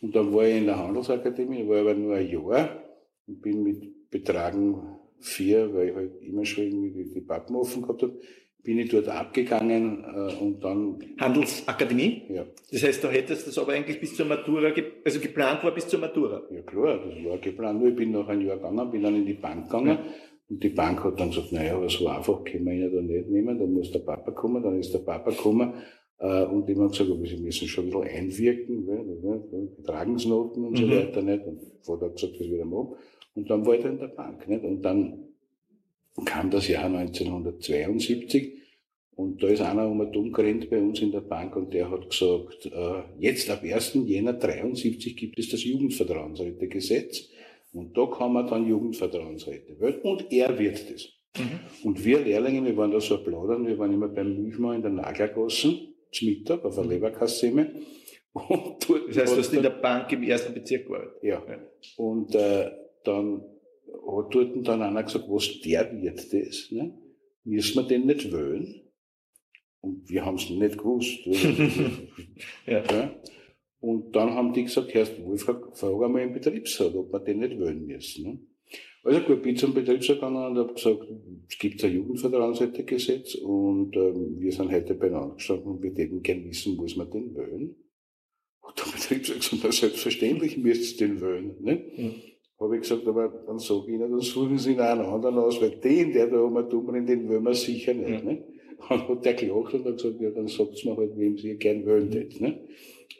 Und dann war ich in der Handelsakademie, war aber nur ein Jahr und bin mit Betragen vier, weil ich halt immer schon irgendwie die, Pappen offen gehabt habe, bin ich dort abgegangen äh, und dann... Handelsakademie? Ja. Das heißt, du hättest das aber eigentlich bis zur Matura, also geplant war bis zur Matura? Ja klar, das war geplant. Nur ich bin noch ein Jahr gegangen, bin dann in die Bank gegangen. Ja und die Bank hat dann gesagt, naja, aber so einfach können wir ihn ja da nicht nehmen, dann muss der Papa kommen, dann ist der Papa gekommen, äh, und die haben gesagt, aber sie müssen schon ein bisschen einwirken, ne, Betragensnoten und mhm. so weiter, nicht? Und der Vater hat gesagt, das wieder machen. Und dann war ich da in der Bank, nicht? Und dann kam das Jahr 1972, und da ist einer um dumm gerannt bei uns in der Bank und der hat gesagt, äh, jetzt ab 1. Jänner 73 gibt es das Jugendvertrauensrätegesetz. Und da kann man dann Jugendvertrauensräte wählen. Und er wird das. Mhm. Und wir Lehrlinge, wir waren da so plaudern, wir waren immer beim Milchmann in der Nagelgassen, zum Mittag auf der mhm. Leberkassemme. Und dort das heißt, du hast in der Bank im ersten Bezirk gearbeitet? Ja. ja. Und äh, dann hat dort dann einer gesagt, was der wird das? Ne? Müssen wir den nicht wählen? Und wir haben es nicht gewusst. ja. ja. Und dann haben die gesagt, Herr Wolfgang, frag einmal im Betriebsrat, ob wir den nicht wählen müssen. Ne? Also gut, bin zum Betriebsrat gegangen und habe gesagt, es gibt ein Jugendvertrauensrätegesetz und ähm, wir sind heute beieinander gestanden und wir hätten gern wissen, muss man den wählen? Und der Betriebsrat gesagt, na selbstverständlich müsst ihr den wählen. Ne? Mhm. Habe ich gesagt, aber dann sage ich Ihnen, dann suchen Sie einen anderen aus, weil den, der da oben dummert, den wollen wir sicher nicht. Mhm. Ne? Dann hat der gelacht und hat gesagt, ja, dann sagt's mir halt, wem Sie gern wählen mhm. Ne?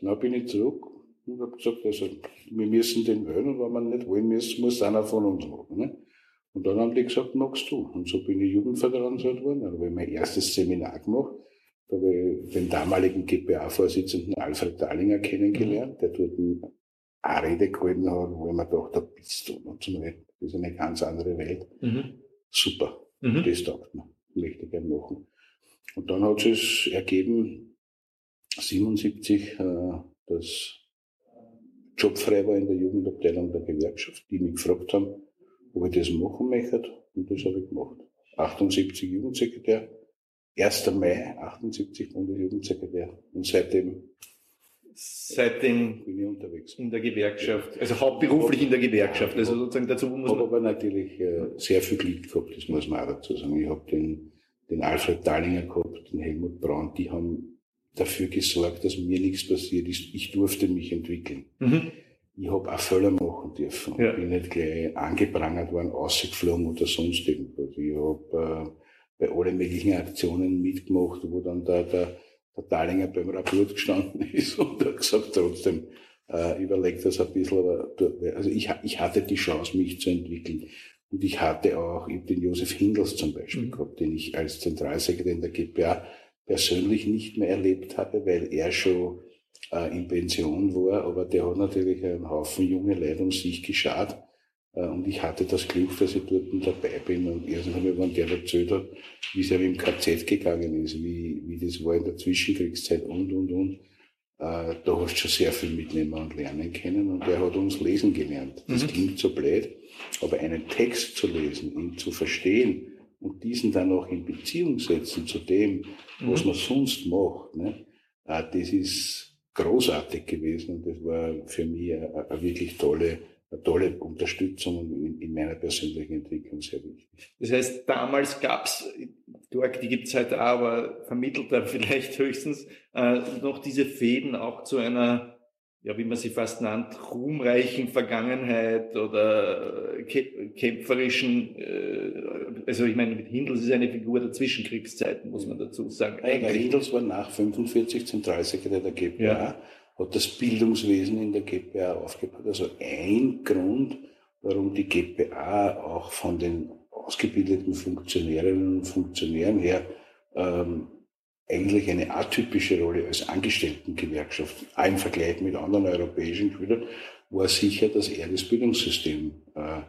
Dann bin ich zurück und habe gesagt, also, wir müssen den wählen und wenn wir nicht wollen müssen, muss einer von uns machen. Ne? Und dann haben die gesagt, magst du? Und so bin ich Jugendvertragsrat worden. Dann habe ich mein erstes Seminar gemacht. Da habe ich den damaligen GPA-Vorsitzenden Alfred Dahlinger kennengelernt, der dort eine Rede gehalten hat, wo ich mir gedacht habe, bist du noch zum Reden. Das ist eine ganz andere Welt. Mhm. Super. Mhm. Das taugt mir. Möchte ich gerne machen. Und dann hat es ergeben, 77 äh, das jobfrei war in der Jugendabteilung der Gewerkschaft, die mich gefragt haben, ob ich das machen möchte. Und das habe ich gemacht. 78 Jugendsekretär, 1. Mai 78 Bundesjugendsekretär und seitdem seitdem bin ich unterwegs. in der Gewerkschaft, also hauptberuflich in der Gewerkschaft. Also sozusagen dazu muss Ich habe man. aber natürlich äh, sehr viel Glück gehabt, das muss man auch dazu sagen. Ich habe den, den Alfred Dahlinger gehabt, den Helmut Braun, die haben dafür gesorgt, dass mir nichts passiert ist. Ich durfte mich entwickeln. Mhm. Ich habe auch Fehler machen dürfen. Ja. Ich bin nicht gleich angeprangert worden, ausgeflogen oder sonst irgendwas. Ich habe äh, bei allen möglichen Aktionen mitgemacht, wo dann der, der, der Dahlinger beim Rapport gestanden ist und hat gesagt, trotzdem, äh, überlegt das ein bisschen, aber also ich, ich hatte die Chance, mich zu entwickeln. Und ich hatte auch, ich den Josef Hindels zum Beispiel Mhm. gehabt, den ich als Zentralsekretär in der GPA persönlich nicht mehr erlebt habe, weil er schon äh, in Pension war, aber der hat natürlich einen Haufen junge Leute um sich geschaut. Äh, und ich hatte das Glück, dass ich dort dabei bin. Und erstens einmal, wenn der erzählt hat, wie es ja im KZ gegangen ist, wie, wie das war in der Zwischenkriegszeit und, und, und. Äh, da hast du schon sehr viel mitnehmen und lernen können. Und der hat uns lesen gelernt. Das Mhm. klingt so blöd, aber einen Text zu lesen, ihn zu verstehen und diesen dann auch in Beziehung setzen zu dem, was Mhm. man sonst macht, ne? äh, das ist großartig gewesen und das war für mich eine, eine wirklich tolle, eine tolle Unterstützung in, in meiner persönlichen Entwicklung sehr wichtig. Das heißt, damals gab's, Georg, die gibt's heute auch, aber vermittelt da vielleicht höchstens äh, noch diese Fäden auch zu einer, ja, wie man sie fast nannt, ruhmreichen Vergangenheit oder äh, kä- kämpferischen, äh, also ich meine, mit Hindels ist eine Figur der Zwischenkriegszeiten, muss man dazu sagen. Der Hindels war nach 45 Zentralsekretär der GPA, Ja. hat das Bildungswesen in der GPA aufgebaut. Also ein Grund, warum die GPA auch von den ausgebildeten Funktionärinnen und Funktionären her ähm, eigentlich eine atypische Rolle als Angestelltengewerkschaft, im Vergleich mit anderen europäischen Gebieten, war sicher, dass er das Bildungssystem äh,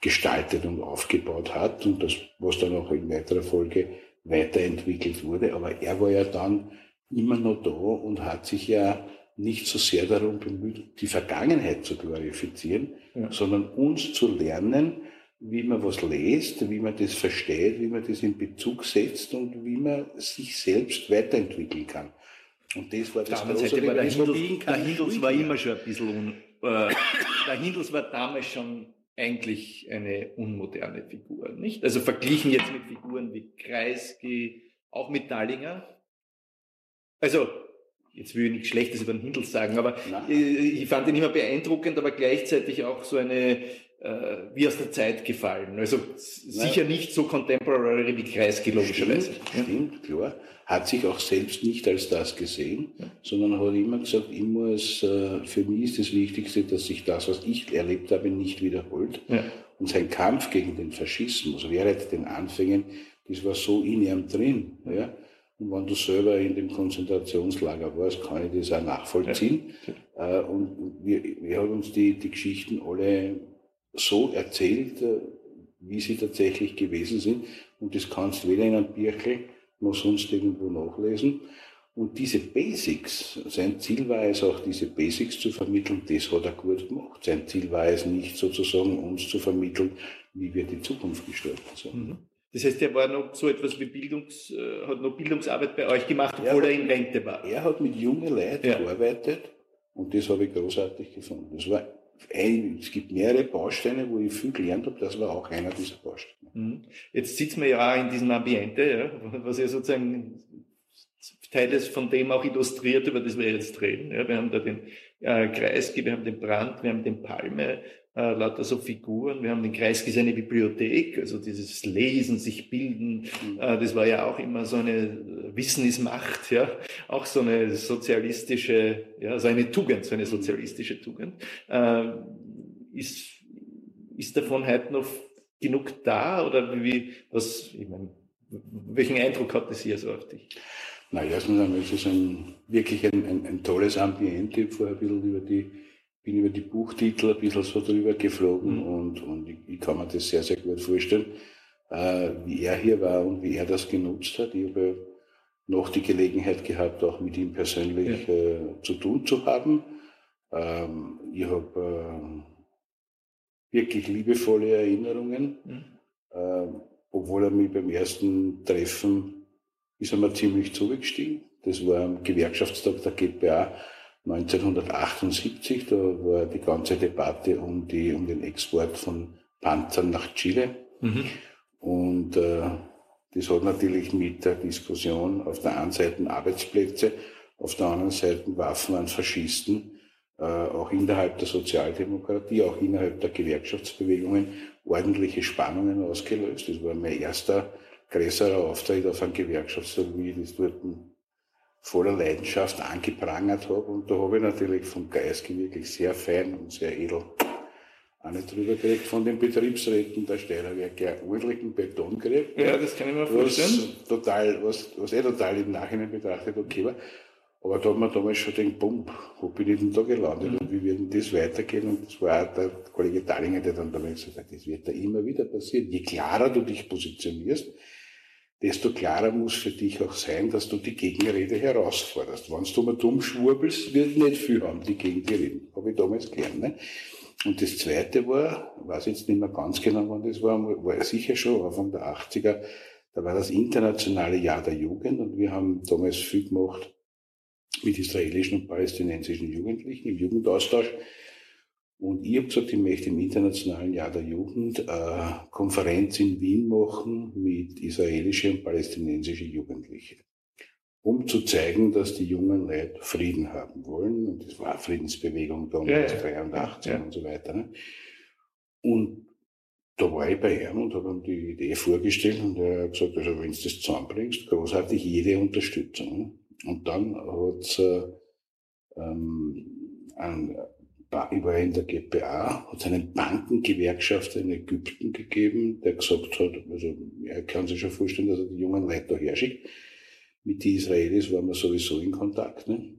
gestaltet und aufgebaut hat und das, was dann auch in weiterer Folge weiterentwickelt wurde. Aber er war ja dann immer noch da und hat sich ja nicht so sehr darum bemüht, die Vergangenheit zu glorifizieren, Ja. sondern uns zu lernen, wie man was liest, wie man das versteht, wie man das in Bezug setzt und wie man sich selbst weiterentwickeln kann. Und das war das Seite war der Hindels, der Hindels war immer schon ein bisschen, un, äh, der Hindels war damals schon eigentlich eine unmoderne Figur, nicht? Also verglichen jetzt mit Figuren wie Kreisky, auch mit Dallinger. Also, jetzt will ich nichts Schlechtes über den Hindels sagen, aber Nein. ich fand ihn immer beeindruckend, aber gleichzeitig auch so eine, äh, wie aus der Zeit gefallen. Also s- sicher nicht so contemporary wie Kreisky, logischerweise. Stimmt, stimmt, klar. Hat sich auch selbst nicht als das gesehen, sondern hat immer gesagt, ich muss, äh, für mich ist das Wichtigste, dass sich das, was ich erlebt habe, nicht wiederholt. Ja. Und sein Kampf gegen den Faschismus während den Anfängen, das war so in ihm drin. Ja? Und wenn du selber in dem Konzentrationslager warst, kann ich das auch nachvollziehen. Äh, Und wir, wir haben uns die, die Geschichten alle so erzählt, äh, wie sie tatsächlich gewesen sind. Und das kannst du weder in einem Birkel noch sonst irgendwo nachlesen. Und diese Basics, sein Ziel war es auch, diese Basics zu vermitteln, das hat er gut gemacht. Sein Ziel war es nicht sozusagen, uns zu vermitteln, wie wir die Zukunft gestalten sollen. Mhm. Das heißt, er war noch so etwas wie Bildungs, äh, hat noch Bildungsarbeit bei euch gemacht, obwohl er aber- in Rente war. Er hat mit jungen Leuten Ja. gearbeitet und das habe ich großartig gefunden. Das war ein, es gibt mehrere Bausteine, wo ich viel gelernt habe, das war auch einer dieser Bausteine. Mhm. Jetzt sitzen wir ja auch in diesem Ambiente, ja, was ja sozusagen Teil von dem auch illustriert, über das wir jetzt reden. Ja, wir haben da den äh, Kreisky, wir haben den Brandt, wir haben den Palme, äh, lauter so Figuren. Wir haben den Kreisky seine Bibliothek, also dieses Lesen, sich bilden. Äh, das war ja auch immer so eine Wissen ist Macht, ja, auch so eine sozialistische, ja, so eine Tugend, so eine sozialistische Tugend. Äh, ist, ist davon heute noch genug da oder wie, was, ich meine, welchen Eindruck hat das hier so auf dich? Na, erstens einmal ist es ein, wirklich ein, ein, ein tolles Ambiente. Vorher ein bisschen über die, bin über die Buchtitel ein bisschen so drüber geflogen Mhm. und, und ich, ich kann mir das sehr, sehr gut vorstellen, äh, wie er hier war und wie er das genutzt hat. Ich habe ja noch die Gelegenheit gehabt, auch mit ihm persönlich äh, zu tun zu haben. Ähm, ich habe äh, wirklich liebevolle Erinnerungen. Mhm. Ähm, obwohl er mich beim ersten Treffen ist er mir ziemlich zugestiegen. Das war am Gewerkschaftstag der GPA 1978. Da war die ganze Debatte um, die, um den Export von Panzern nach Chile. Mhm. Und äh, das hat natürlich mit der Diskussion auf der einen Seite Arbeitsplätze, auf der anderen Seite Waffen an Faschisten, äh, auch innerhalb der Sozialdemokratie, auch innerhalb der Gewerkschaftsbewegungen ordentliche Spannungen ausgelöst. Das war mein erster größerer Auftritt auf einem Gewerkschaftstag, wie ich das dort voller Leidenschaft angeprangert habe. Und da habe ich natürlich vom Geist wirklich sehr fein und sehr edel eine drüber gekriegt von den Betriebsräten der Steierwerke einen ordentlichen Beton gekriegt. Ja, das kann ich mir vorstellen. Was total, was, was eh total im Nachhinein betrachtet okay war. Aber da hat man damals schon den Bumm, wo bin ich denn da gelandet mhm. und wie wird denn das weitergehen? Und das war auch der Kollege Dallinger, der dann damals gesagt hat, das wird da immer wieder passieren. Je klarer du dich positionierst, desto klarer muss für dich auch sein, dass du die Gegenrede herausforderst. Wenn du mal dumm schwurbelst, wird nicht viel haben, die gegen die reden. Habe ich damals gelernt. Ne? Und das zweite war, ich weiß jetzt nicht mehr ganz genau, wann das war, war sicher schon Anfang der 80er, da war das internationale Jahr der Jugend und wir haben damals viel gemacht mit israelischen und palästinensischen Jugendlichen im Jugendaustausch. Und ich habe gesagt, ich möchte im Internationalen Jahr der Jugend eine äh, Konferenz in Wien machen mit israelischen und palästinensischen Jugendlichen, um zu zeigen, dass die jungen Leute Frieden haben wollen. Und das war Friedensbewegung damals, ja, 83 ja. und so weiter. Ne? Und da war ich bei ihm und habe ihm die Idee vorgestellt und er hat gesagt, also wenn du das zusammenbringst, großartig jede Unterstützung. Ne? Und dann hat es äh, ähm, ein ich war in der GPA, hat es einen Bankengewerkschafter in Ägypten gegeben, der gesagt hat, also er kann sich schon vorstellen, dass er die jungen Leute da herschickt. Mit den Israelis waren wir sowieso in Kontakt. Ne?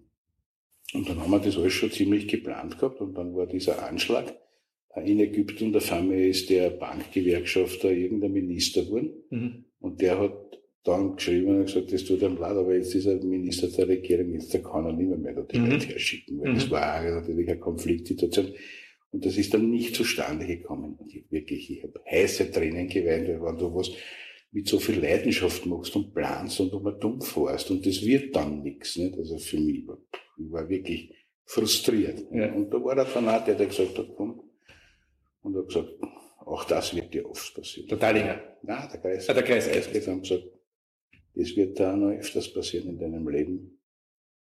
Und dann haben wir das alles schon ziemlich geplant gehabt und dann war dieser Anschlag in Ägypten auf einmal ist der Bankgewerkschafter irgendein Minister geworden mhm. und der hat dann geschrieben und gesagt, das tut einem leid, aber jetzt ist er Minister der Regierung, jetzt kann er nicht mehr, mehr die mhm. Leute herschicken, weil mhm. das war natürlich eine Konfliktsituation. Und das ist dann nicht zustande gekommen. Und ich wirklich, ich habe heiße Tränen geweint, weil wenn du was mit so viel Leidenschaft machst und planst und immer dumm fährst und das wird dann nichts. Nicht? Also für mich, war, ich war wirklich frustriert. Ja. Und da war der Fanat, der gesagt hat, komm, und hat gesagt, auch das wird dir oft passieren. Der Dallinger? Nein, der Kreis. Ah, der Kreis. Der haben gesagt, das wird da noch öfters passieren in deinem Leben.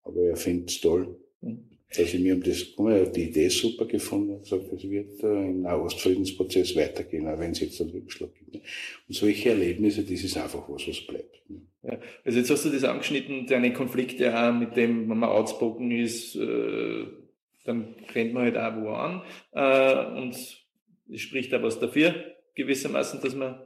Aber er findet es toll, mhm. dass ich mir um das, er hat die Idee super gefunden, hat gesagt, es wird äh, im Nahostfriedensprozess weitergehen, auch wenn es jetzt einen Rückschlag gibt. Ne? Und solche Erlebnisse, das ist einfach was, was bleibt. Ne? Ja, also jetzt hast du das angeschnitten, deine Konflikte auch mit dem, wenn man outspoken ist, äh, dann rennt man halt auch wo an, äh, und es spricht da was dafür, gewissermaßen, dass man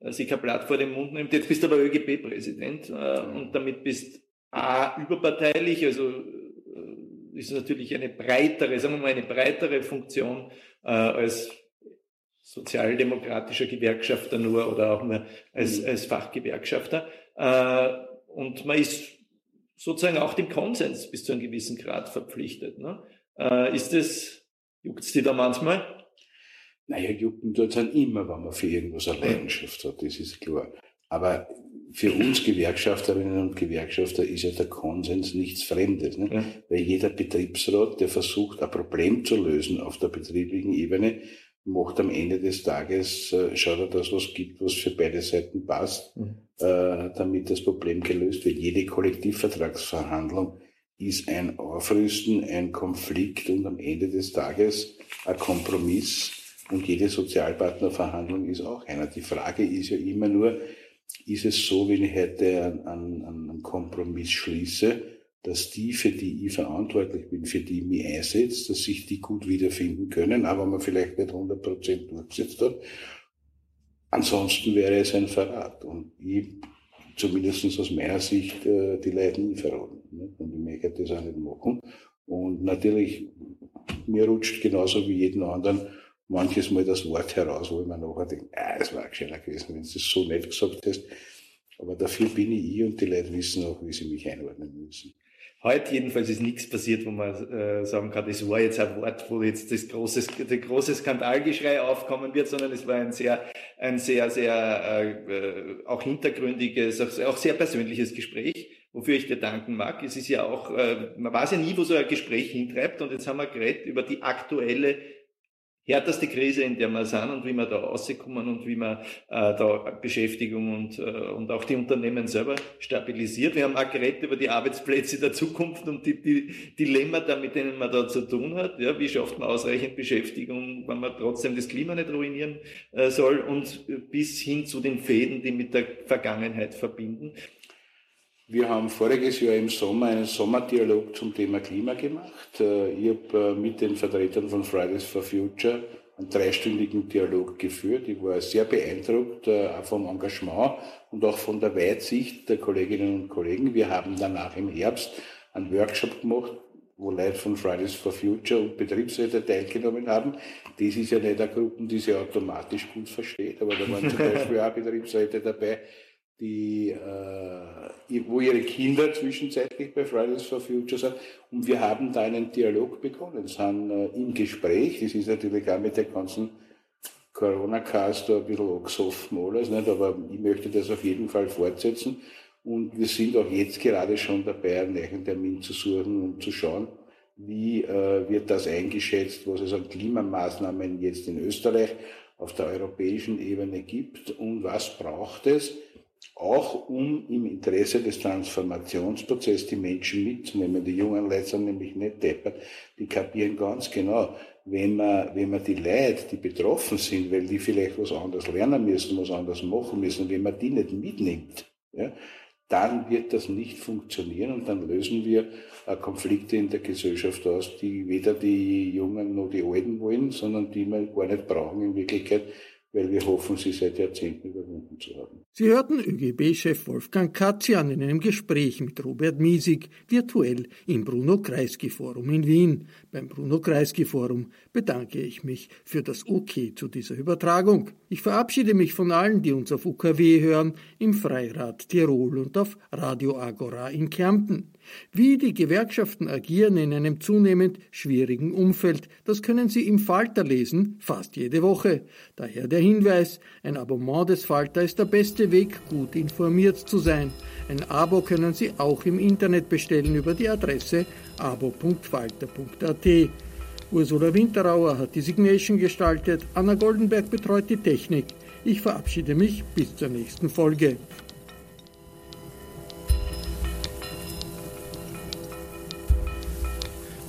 sich kein Blatt vor den Mund nimmt. Jetzt bist du aber ÖGB-Präsident äh, und damit bist A, überparteilich, also äh, ist natürlich eine breitere, sagen wir mal, eine breitere Funktion äh, als sozialdemokratischer Gewerkschafter nur oder auch nur als, mhm. als Fachgewerkschafter. Äh, und man ist sozusagen auch dem Konsens bis zu einem gewissen Grad verpflichtet. Ne? Äh, ist es, juckt es dir da manchmal? Naja, jucken tut dann immer, wenn man für irgendwas eine Leidenschaft hat, das ist klar. Aber für uns Gewerkschafterinnen und Gewerkschafter ist ja der Konsens nichts Fremdes. Ne? Ja. Weil jeder Betriebsrat, der versucht, ein Problem zu lösen auf der betrieblichen Ebene, macht am Ende des Tages, äh, schaut er, dass was gibt, was für beide Seiten passt, mhm. äh, damit das Problem gelöst wird. Jede Kollektivvertragsverhandlung ist ein Aufrüsten, ein Konflikt und am Ende des Tages ein Kompromiss, und jede Sozialpartnerverhandlung ist auch einer. Die Frage ist ja immer nur, ist es so, wenn ich heute einen, einen Kompromiss schließe, dass die, für die ich verantwortlich bin, für die ich mich einsetze, dass sich die gut wiederfinden können, aber man vielleicht nicht 100 Prozent durchgesetzt hat. Ansonsten wäre es ein Verrat. Und ich, zumindest aus meiner Sicht, äh, die Leute nie verraten. Und ich möchte das auch nicht machen. Und natürlich, mir rutscht genauso wie jeden anderen manches Mal das Wort heraus, wo ich mir nachher denke, ah, es war gescheiter gewesen, wenn du das so nett gesagt hast. Aber dafür bin ich ich und die Leute wissen auch, wie sie mich einordnen müssen. Heute jedenfalls ist nichts passiert, wo man äh, sagen kann, das war jetzt ein Wort, wo jetzt das große, der große Skandalgeschrei aufkommen wird, sondern es war ein sehr, ein sehr, sehr äh, auch hintergründiges, auch sehr persönliches Gespräch, wofür ich dir danken mag. Es ist ja auch, äh, man weiß ja nie, wo so ein Gespräch hintreibt und jetzt haben wir geredet über die aktuelle härteste Krise, in der wir sind und wie wir da rauskommen und wie man äh, da Beschäftigung und, äh, und auch die Unternehmen selber stabilisiert. Wir haben auch geredet über die Arbeitsplätze der Zukunft und die, die Dilemmata, mit denen man da zu tun hat. Ja, wie schafft man ausreichend Beschäftigung, wenn man trotzdem das Klima nicht ruinieren äh, soll und bis hin zu den Fäden, die mit der Vergangenheit verbinden. Wir haben voriges Jahr im Sommer einen Sommerdialog zum Thema Klima gemacht. Äh, ich habe äh, mit den Vertretern von Fridays for Future einen dreistündigen Dialog geführt. Ich war sehr beeindruckt, äh, auch vom Engagement und auch von der Weitsicht der Kolleginnen und Kollegen. Wir haben danach im Herbst einen Workshop gemacht, wo Leute von Fridays for Future und Betriebsräte teilgenommen haben. Das ist ja nicht eine Gruppe, die sich automatisch gut versteht, aber da waren zum Beispiel auch Betriebsräte dabei, die, äh, wo ihre Kinder zwischenzeitlich bei Fridays for Future sind. Und wir haben da einen Dialog begonnen, sind äh, im Gespräch. Das ist natürlich auch mit der ganzen Corona-Cast ein bisschen angesoffen alles, nicht? aber ich möchte das auf jeden Fall fortsetzen. Und wir sind auch jetzt gerade schon dabei, einen neuen Termin zu suchen und zu schauen, wie äh, wird das eingeschätzt, was es an Klimamaßnahmen jetzt in Österreich auf der europäischen Ebene gibt und was braucht es, auch um im Interesse des Transformationsprozesses die Menschen mitzunehmen. Die jungen Leute sind nämlich nicht deppert, die kapieren ganz genau, wenn man, wenn man die Leute, die betroffen sind, weil die vielleicht was anderes lernen müssen, was anderes machen müssen, wenn man die nicht mitnimmt, ja, dann wird das nicht funktionieren und dann lösen wir Konflikte in der Gesellschaft aus, die weder die Jungen noch die Alten wollen, sondern die wir gar nicht brauchen in Wirklichkeit, weil wir hoffen, sie seit Jahrzehnten überwunden zu haben. Sie hörten ÖGB-Chef Wolfgang Katzian in einem Gespräch mit Robert Miesig virtuell im Bruno Kreisky Forum in Wien. Beim Bruno Kreisky Forum bedanke ich mich für das OK zu dieser Übertragung. Ich verabschiede mich von allen, die uns auf UKW hören, im Freirad Tirol und auf Radio Agora in Kärnten. Wie die Gewerkschaften agieren in einem zunehmend schwierigen Umfeld, das können Sie im Falter lesen, fast jede Woche. Daher der Hinweis, ein Abonnement des Falter ist der beste Weg, gut informiert zu sein. Ein Abo können Sie auch im Internet bestellen über die Adresse abo.falter.at. Ursula Winterauer hat die Signation gestaltet, Anna Goldenberg betreut die Technik. Ich verabschiede mich bis zur nächsten Folge.